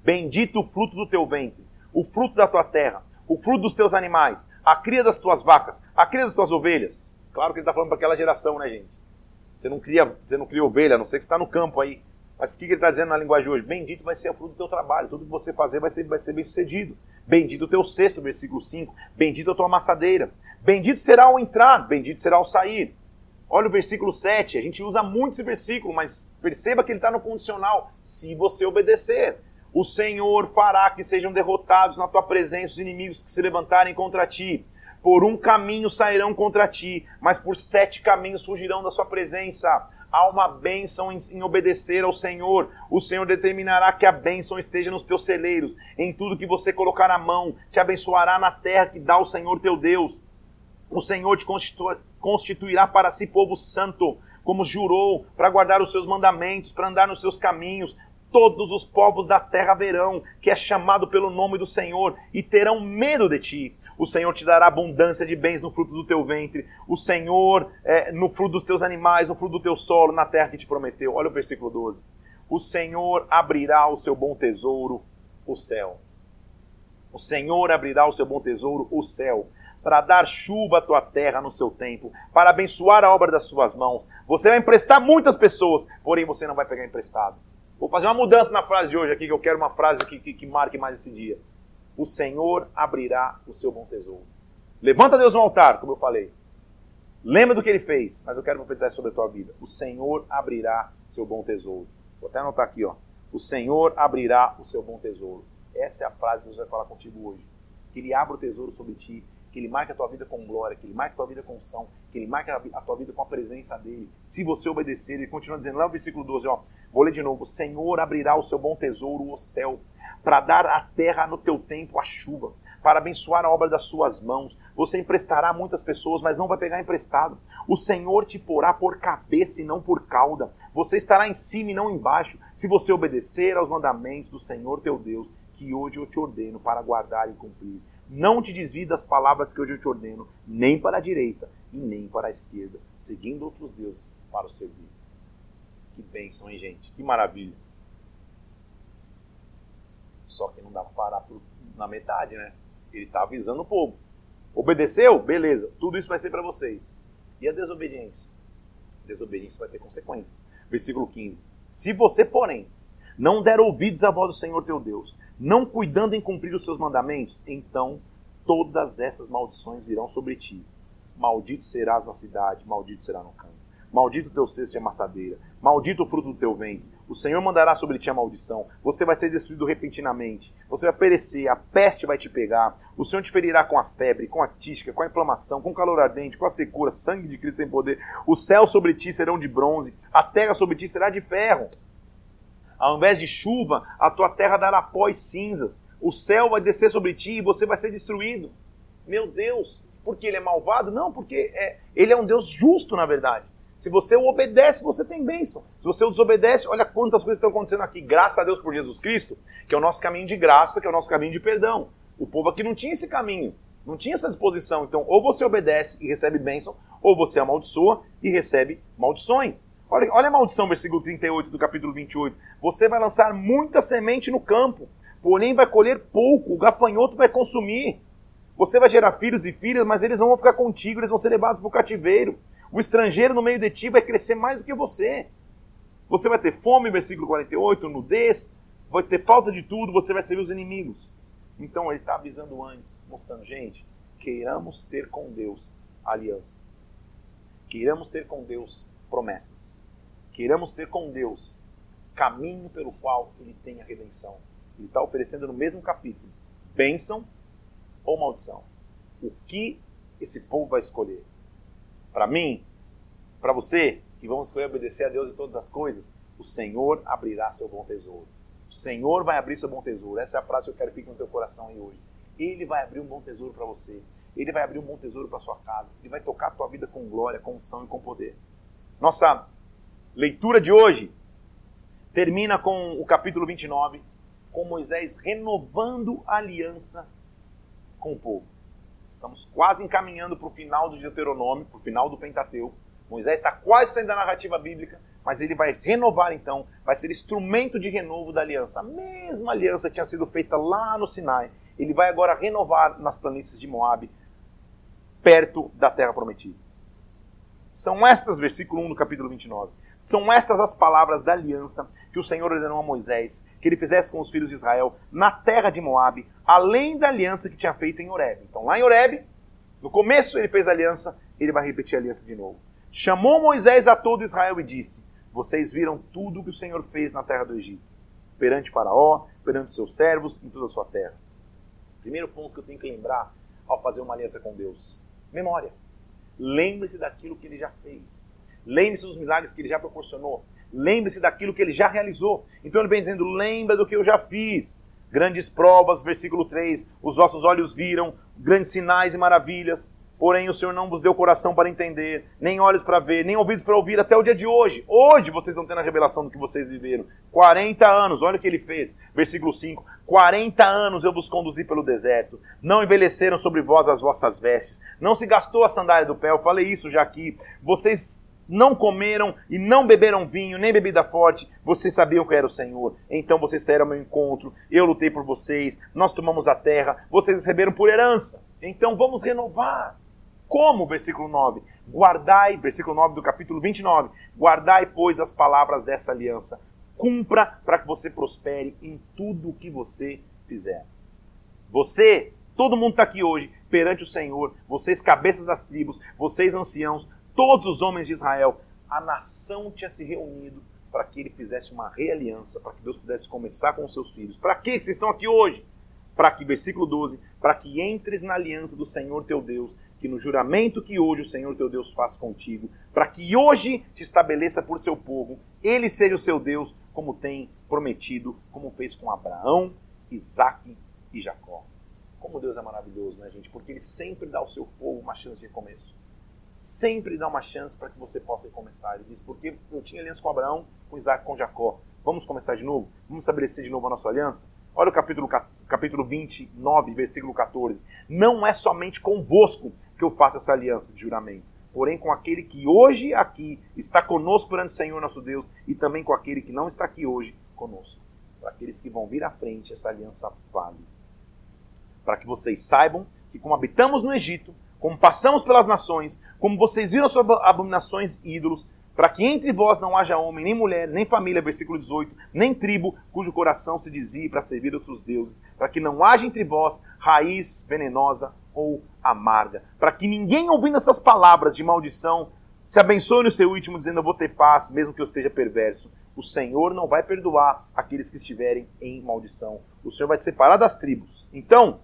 S1: Bendito o fruto do teu ventre, o fruto da tua terra, o fruto dos teus animais, a cria das tuas vacas, a cria das tuas ovelhas. Claro que ele está falando para aquela geração, né, gente? Você não cria, você não cria ovelha, a não ser que você está no campo aí. Mas o que ele está dizendo na linguagem hoje? Bendito vai ser o fruto do teu trabalho. Tudo que você fazer vai ser, vai ser bem sucedido. Bendito o teu cesto, versículo 5. Bendito a tua amassadeira. Bendito será o entrar, bendito será o sair. Olha o versículo 7. A gente usa muito esse versículo, mas perceba que ele está no condicional. Se você obedecer. O Senhor fará que sejam derrotados na tua presença os inimigos que se levantarem contra ti. Por um caminho sairão contra ti, mas por sete caminhos fugirão da sua presença. Há uma bênção em, em, obedecer ao Senhor. O Senhor determinará que a bênção esteja nos teus celeiros, em tudo que você colocar a mão, te abençoará na terra que dá o Senhor teu Deus. O Senhor te constitu constituirá para si povo santo, como jurou, para guardar os seus mandamentos, para andar nos seus caminhos, todos os povos da terra verão que é chamado pelo nome do Senhor e terão medo de ti. O Senhor te dará abundância de bens no fruto do teu ventre, o Senhor é, no fruto dos teus animais, no fruto do teu solo, na terra que te prometeu. Olha o versículo 12. O Senhor abrirá o seu bom tesouro, o céu. O Senhor abrirá o seu bom tesouro, o céu, para dar chuva à tua terra no seu tempo, para abençoar a obra das suas mãos. Você vai emprestar muitas pessoas, porém você não vai pegar emprestado. Vou fazer uma mudança na frase de hoje aqui, que eu quero uma frase que, que, que marque mais esse dia. O Senhor abrirá o seu bom tesouro. Levanta Deus no altar, como eu falei. Lembra do que ele fez, mas eu quero profetizar sobre a tua vida. O Senhor abrirá seu bom tesouro. Vou até anotar aqui, ó. O Senhor abrirá o seu bom tesouro. Essa é a frase que Deus vai falar contigo hoje. Que Ele abra o tesouro sobre ti, que Ele marque a tua vida com glória, que Ele marque a tua vida com unção, que Ele marque a tua vida com a presença dEle. Se você obedecer, Ele continua dizendo lá no versículo 12, ó. Vou ler de novo. O Senhor abrirá o seu bom tesouro, o céu, para dar à terra no teu tempo a chuva, para abençoar a obra das suas mãos. Você emprestará a muitas pessoas, mas não vai pegar emprestado. O Senhor te porá por cabeça e não por cauda. Você estará em cima e não embaixo, se você obedecer aos mandamentos do Senhor teu Deus, que hoje eu te ordeno para guardar e cumprir. Não te desvie das palavras que hoje eu te ordeno, nem para a direita e nem para a esquerda, seguindo outros deuses para o servir. Que bênção, hein, gente? Que maravilha. Só que não dá para parar na metade, né? Ele está avisando o povo. Obedeceu? Beleza. Tudo isso vai ser para vocês. E a desobediência? A desobediência vai ter consequências. Versículo 15. Se você, porém, não der ouvidos à voz do Senhor teu Deus, não cuidando em cumprir os seus mandamentos, então todas essas maldições virão sobre ti. Maldito serás na cidade, maldito será no campo. Maldito teu cesto de amassadeira, maldito o fruto do teu ventre. O Senhor mandará sobre ti a maldição. Você vai ser destruído repentinamente. Você vai perecer, a peste vai te pegar. O Senhor te ferirá com a febre, com a tística, com a inflamação, com o calor ardente, com a secura. Sangue de Cristo tem poder. Os céus sobre ti serão de bronze, a terra sobre ti será de ferro. Ao invés de chuva, a tua terra dará pó e cinzas. O céu vai descer sobre ti e você vai ser destruído. Meu Deus, porque ele é malvado? Não, porque é, ele é um Deus justo, na verdade. Se você o obedece, você tem bênção. Se você o desobedece, olha quantas coisas estão acontecendo aqui. Graças a Deus por Jesus Cristo, que é o nosso caminho de graça, que é o nosso caminho de perdão. O povo aqui não tinha esse caminho, não tinha essa disposição. Então, ou você obedece e recebe bênção, ou você amaldiçoa e recebe maldições. Olha, olha a maldição, versículo 38 do capítulo 28. Você vai lançar muita semente no campo, porém vai colher pouco, o gafanhoto vai consumir. Você vai gerar filhos e filhas, mas eles não vão ficar contigo, eles vão ser levados para o cativeiro. O estrangeiro no meio de ti vai crescer mais do que você. Você vai ter fome, versículo 48, nudez, vai ter falta de tudo, você vai servir os inimigos. Então ele está avisando antes, mostrando, gente, queiramos ter com Deus aliança. Queiramos ter com Deus promessas. Queiramos ter com Deus caminho pelo qual ele tem a redenção. Ele está oferecendo no mesmo capítulo bênção ou maldição. O que esse povo vai escolher? Para mim, para você, que vamos escolher obedecer a Deus em todas as coisas, o Senhor abrirá seu bom tesouro. O Senhor vai abrir seu bom tesouro. Essa é a frase que eu quero que fique no teu coração aí hoje. Ele vai abrir um bom tesouro para você. Ele vai abrir um bom tesouro para sua casa. Ele vai tocar a tua vida com glória, com unção e com poder. Nossa leitura de hoje termina com o capítulo 29, com Moisés renovando a aliança com o povo. Estamos quase encaminhando para o final do Deuteronômio, para o final do Pentateuco. Moisés está quase saindo da narrativa bíblica, mas ele vai renovar então, vai ser instrumento de renovo da aliança. A mesma aliança que tinha sido feita lá no Sinai, ele vai agora renovar nas planícies de Moabe, perto da terra prometida. São estas, versículo 1 do capítulo 29. São estas as palavras da aliança que o Senhor ordenou a Moisés que ele fizesse com os filhos de Israel na terra de Moabe, além da aliança que tinha feito em Horeb. Então, lá em Horeb, no começo ele fez a aliança, ele vai repetir a aliança de novo. Chamou Moisés a todo Israel e disse: Vocês viram tudo o que o Senhor fez na terra do Egito, perante Faraó, perante seus servos, em toda a sua terra. Primeiro ponto que eu tenho que lembrar ao fazer uma aliança com Deus: memória. Lembre-se daquilo que ele já fez. Lembre-se dos milagres que ele já proporcionou. Lembre-se daquilo que ele já realizou. Então ele vem dizendo: lembra do que eu já fiz. Grandes provas, versículo 3: os vossos olhos viram grandes sinais e maravilhas. Porém, o Senhor não vos deu coração para entender, nem olhos para ver, nem ouvidos para ouvir até o dia de hoje. Hoje vocês estão tendo a revelação do que vocês viveram. 40 anos, olha o que ele fez. Versículo 5: 40 anos eu vos conduzi pelo deserto. Não envelheceram sobre vós as vossas vestes. Não se gastou a sandália do pé. Eu falei isso já aqui. Vocês não comeram e não beberam vinho, nem bebida forte, vocês sabiam que era o Senhor. Então vocês saíram ao meu encontro, eu lutei por vocês, nós tomamos a terra, vocês receberam por herança. Então vamos renovar. Como? Versículo 9. Guardai, versículo 9 do capítulo 29. Guardai, pois, as palavras dessa aliança. Cumpra para que você prospere em tudo o que você fizer. Você, todo mundo está aqui hoje perante o Senhor, vocês, cabeças das tribos, vocês, anciãos, todos os homens de Israel, a nação tinha se reunido para que ele fizesse uma realiança, para que Deus pudesse começar com os seus filhos. Para que vocês estão aqui hoje? Para que, versículo 12, para que entres na aliança do Senhor teu Deus, que no juramento que hoje o Senhor teu Deus faz contigo, para que hoje te estabeleça por seu povo, ele seja o seu Deus, como tem prometido, como fez com Abraão, Isaque e Jacó. Como Deus é maravilhoso, né, gente? Porque ele sempre dá ao seu povo uma chance de recomeço sempre dá uma chance para que você possa começar. Ele diz, porque eu tinha aliança com Abraão, com Isaac, com Jacó. Vamos começar de novo? Vamos estabelecer de novo a nossa aliança? Olha o capítulo, capítulo 29, versículo 14. Não é somente convosco que eu faço essa aliança de juramento, porém com aquele que hoje aqui está conosco perante o Senhor nosso Deus e também com aquele que não está aqui hoje conosco. Para aqueles que vão vir à frente, essa aliança vale. Para que vocês saibam que como habitamos no Egito, como passamos pelas nações, como vocês viram suas abominações e ídolos, para que entre vós não haja homem, nem mulher, nem família, versículo 18, nem tribo, cujo coração se desvie para servir outros deuses, para que não haja entre vós raiz venenosa ou amarga, para que ninguém ouvindo essas palavras de maldição se abençoe no seu último, dizendo: Eu vou ter paz, mesmo que eu seja perverso. O Senhor não vai perdoar aqueles que estiverem em maldição. O Senhor vai separar das tribos. Então,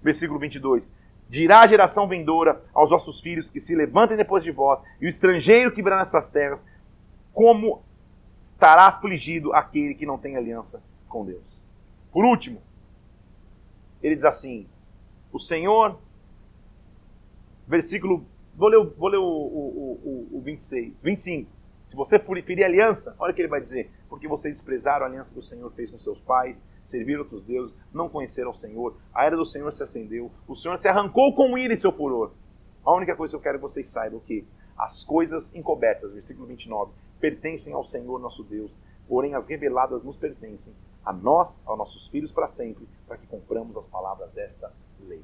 S1: versículo 22 dirá a geração vindoura aos vossos filhos que se levantem depois de vós, e o estrangeiro que virá nessas terras, como estará afligido aquele que não tem aliança com Deus. Por último, ele diz assim: O Senhor, versículo, vou ler, vou ler o, o, o, o 26, 25. Se você preferir aliança, olha o que ele vai dizer: Porque vocês desprezaram a aliança que o Senhor fez com seus pais, serviram outros deuses, não conheceram o Senhor, a era do Senhor se acendeu, o Senhor se arrancou com ira e seu furor. A única coisa que eu quero que vocês saibam é que as coisas encobertas, versículo 29, pertencem ao Senhor nosso Deus, porém as reveladas nos pertencem, a nós, aos nossos filhos para sempre, para que compramos as palavras desta lei.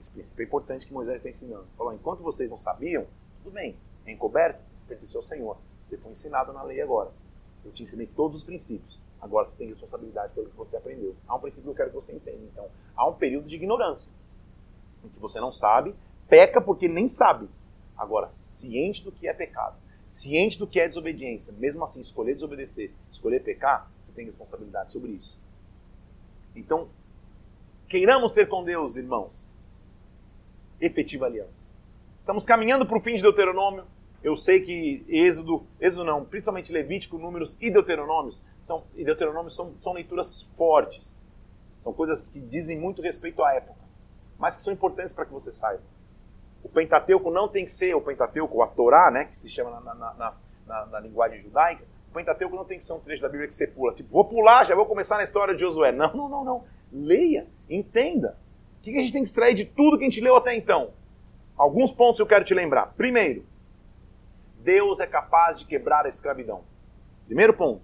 S1: Esse princípio é importante que Moisés está ensinando. Falou, enquanto vocês não sabiam, tudo bem, é encoberto, pertenceu ao Senhor. Você foi ensinado na lei agora. Eu te ensinei todos os princípios. Agora você tem responsabilidade pelo que você aprendeu. Há um princípio que eu quero que você entenda. Então, há um período de ignorância, em que você não sabe, peca porque nem sabe. Agora, ciente do que é pecado, ciente do que é desobediência, mesmo assim, escolher desobedecer, escolher pecar, você tem responsabilidade sobre isso. Então, queiramos ter com Deus, irmãos, efetiva aliança. Estamos caminhando para o fim de Deuteronômio. Eu sei que Êxodo, Êxodo não, principalmente Levítico, Números e Deuteronômios são, e Deuteronômio são, são leituras fortes. São coisas que dizem muito respeito à época, mas que são importantes para que você saiba. O Pentateuco não tem que ser o Pentateuco, a Torá, né, que se chama na, na, na, na, na linguagem judaica, o Pentateuco não tem que ser um trecho da Bíblia que você pula. Tipo, vou pular, já vou começar na história de Josué. Não, não, não, não. Leia, entenda. O que a gente tem que extrair de tudo que a gente leu até então? Alguns pontos eu quero te lembrar. Primeiro, Deus é capaz de quebrar a escravidão. Primeiro ponto.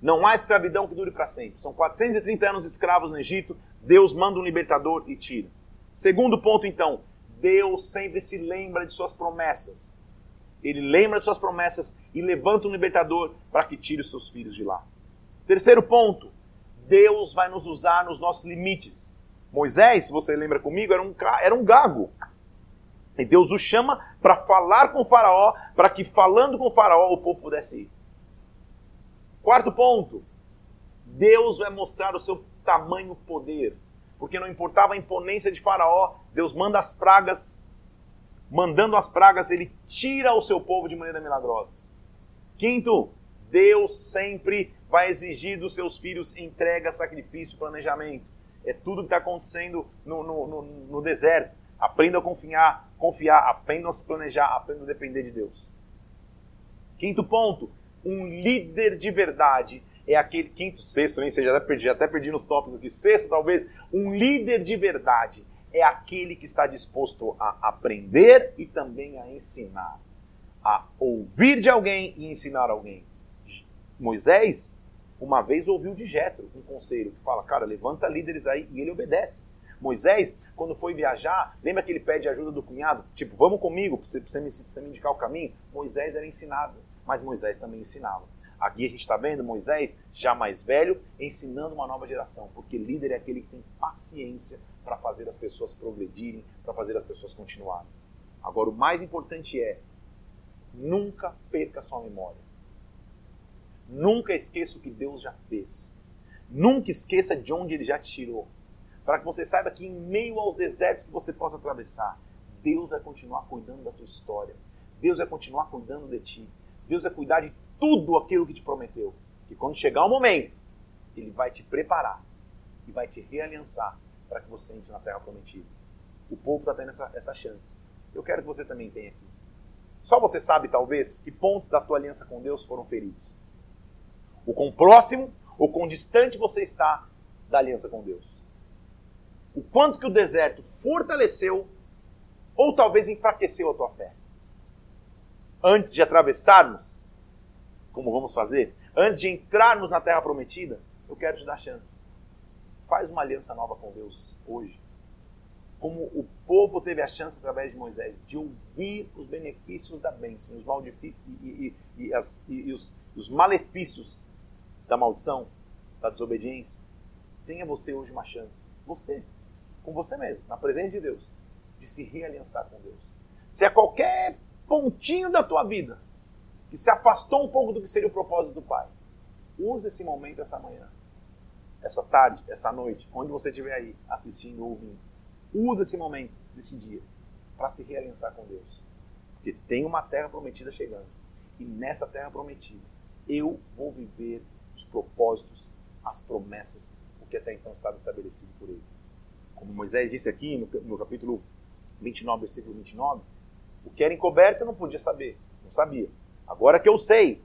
S1: Não há escravidão que dure para sempre. São 430 anos escravos no Egito. Deus manda um libertador e tira. Segundo ponto, então. Deus sempre se lembra de suas promessas. Ele lembra de suas promessas e levanta um libertador para que tire os seus filhos de lá. Terceiro ponto, Deus vai nos usar nos nossos limites. Moisés, se você lembra comigo, era um, era um gago. E Deus o chama para falar com o faraó, para que falando com o faraó o povo pudesse ir. Quarto ponto, Deus vai mostrar o seu tamanho poder. Porque não importava a imponência de faraó, Deus manda as pragas mandando as pragas, ele tira o seu povo de maneira milagrosa. Quinto, Deus sempre vai exigir dos seus filhos entrega, sacrifício, planejamento. É tudo que está acontecendo no, no, no, no, deserto. Aprenda a confiar, confiar, aprenda a se planejar, aprenda a depender de Deus. Quinto ponto, um líder de verdade é aquele. Quinto, sexto, nem sei, já até perdi, já até perdi nos tópicos aqui. Sexto, talvez, um líder de verdade é aquele que está disposto a aprender e também a ensinar. A ouvir de alguém e ensinar alguém. Moisés, uma vez ouviu de Jetro, um conselho, que fala, cara, levanta líderes aí, e ele obedece. Moisés, quando foi viajar, lembra que ele pede ajuda do cunhado? Tipo, vamos comigo, você, me, você me indicar o caminho? Moisés era ensinado, mas Moisés também ensinava. Aqui a gente está vendo Moisés, já mais velho, ensinando uma nova geração, porque líder é aquele que tem paciência para fazer as pessoas progredirem, para fazer as pessoas continuarem. Agora, o mais importante é nunca perca sua memória. Nunca esqueça o que Deus já fez. Nunca esqueça de onde Ele já te tirou. Para que você saiba que em meio aos desertos que você possa atravessar, Deus vai continuar cuidando da tua história. Deus vai continuar cuidando de ti. Deus vai cuidar de tudo aquilo que te prometeu. Que quando chegar o momento, Ele vai te preparar e vai te realiançar para que você entre na terra prometida. O povo está tendo essa, essa chance. Eu quero que você também tenha aqui. Só você sabe, talvez, que pontos da tua aliança com Deus foram feridos. O quão próximo ou quão distante você está da aliança com Deus. O quanto que o deserto fortaleceu ou talvez enfraqueceu a tua fé. Antes de atravessarmos, como vamos fazer, antes de entrarmos na terra prometida, eu quero te dar chance. Faz uma aliança nova com Deus hoje. Como o povo teve a chance, através de Moisés, de ouvir os benefícios da bênção, os e, e, e, as, e os, os malefícios da maldição, da desobediência. Tenha você hoje uma chance. Você, com você mesmo, na presença de Deus, de se realiançar com Deus. Se é qualquer pontinho da tua vida que se afastou um pouco do que seria o propósito do Pai, use esse momento essa manhã essa tarde, essa noite, onde você estiver aí assistindo ou ouvindo, use esse momento, desse dia, para se realizar com Deus. Porque tem uma terra prometida chegando. E nessa terra prometida, eu vou viver os propósitos, as promessas, o que até então estava estabelecido por ele. Como Moisés disse aqui no, no capítulo 29, versículo 29, o que era encoberto eu não podia saber, não sabia. Agora que eu sei,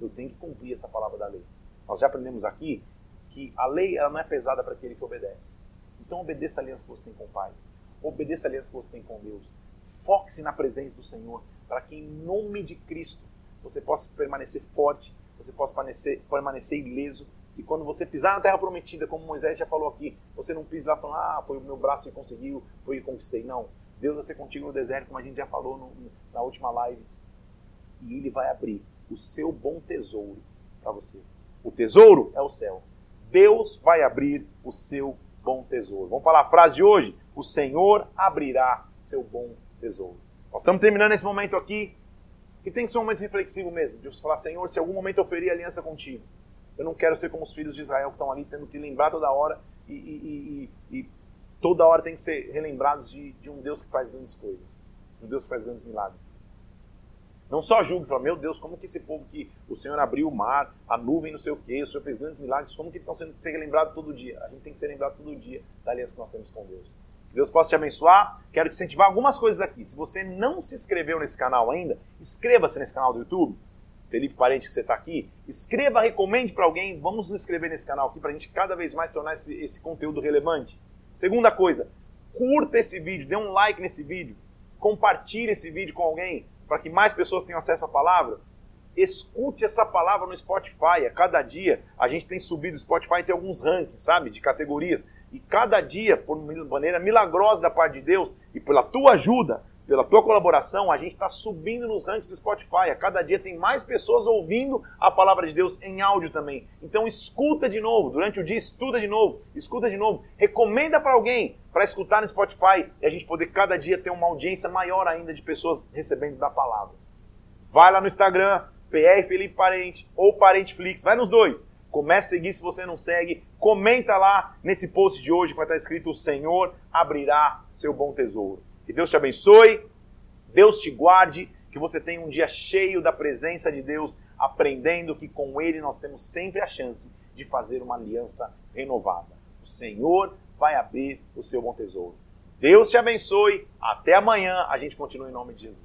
S1: eu tenho que cumprir essa palavra da lei. Nós já aprendemos aqui que a lei ela não é pesada para aquele que obedece. Então obedeça a aliança que você tem com o Pai. Obedeça a aliança que você tem com Deus. Foque-se na presença do Senhor, para que em nome de Cristo você possa permanecer forte, você possa permanecer, permanecer ileso, e quando você pisar na terra prometida, como Moisés já falou aqui, você não pisa lá falando, ah, foi o meu braço que conseguiu, foi que conquistei. Não. Deus vai ser contigo no deserto, como a gente já falou no, na última live. E Ele vai abrir o seu bom tesouro para você. O tesouro é o céu. Deus vai abrir o seu bom tesouro. Vamos falar a frase de hoje? O Senhor abrirá seu bom tesouro. Nós estamos terminando esse momento aqui, que tem que ser um momento reflexivo mesmo, de você falar, Senhor, se algum momento eu ferir aliança contigo, eu não quero ser como os filhos de Israel que estão ali tendo que lembrar toda hora e, e, e, e toda hora tem que ser relembrados de, de, um Deus que faz grandes coisas, um Deus que faz grandes milagres. Não só julgue, fala, meu Deus, como que esse povo que o Senhor abriu o mar, a nuvem, não sei o quê, o Senhor fez grandes milagres, como que estão sendo ser lembrados todo dia? A gente tem que ser lembrado todo dia da aliança que nós temos com Deus. Deus possa te abençoar. Quero te incentivar algumas coisas aqui. Se você não se inscreveu nesse canal ainda, inscreva-se nesse canal do YouTube. Felipe Parente, que você está aqui, escreva, recomende para alguém. Vamos nos inscrever nesse canal aqui para a gente cada vez mais tornar esse, esse conteúdo relevante. Segunda coisa, curta esse vídeo, dê um like nesse vídeo, compartilhe esse vídeo com alguém para que mais pessoas tenham acesso à palavra. Escute essa palavra no Spotify. A cada dia a gente tem subido. O Spotify tem alguns rankings, sabe, de categorias. E cada dia, por maneira milagrosa da parte de Deus e pela tua ajuda, pela tua colaboração, a gente está subindo nos rankings do Spotify. A cada dia tem mais pessoas ouvindo a palavra de Deus em áudio também. Então escuta de novo, durante o dia estuda de novo, escuta de novo, recomenda para alguém para escutar no Spotify e a gente poder cada dia ter uma audiência maior ainda de pessoas recebendo da palavra. Vai lá no Instagram, PR Felipe Parente ou Parenteflix, vai nos dois. Comece a seguir se você não segue. Comenta lá nesse post de hoje que vai estar escrito: O Senhor abrirá seu bom tesouro. Que Deus te abençoe, Deus te guarde, que você tenha um dia cheio da presença de Deus, aprendendo que com Ele nós temos sempre a chance de fazer uma aliança renovada. O Senhor vai abrir o seu bom tesouro. Deus te abençoe. Até amanhã. A gente continua em nome de Jesus.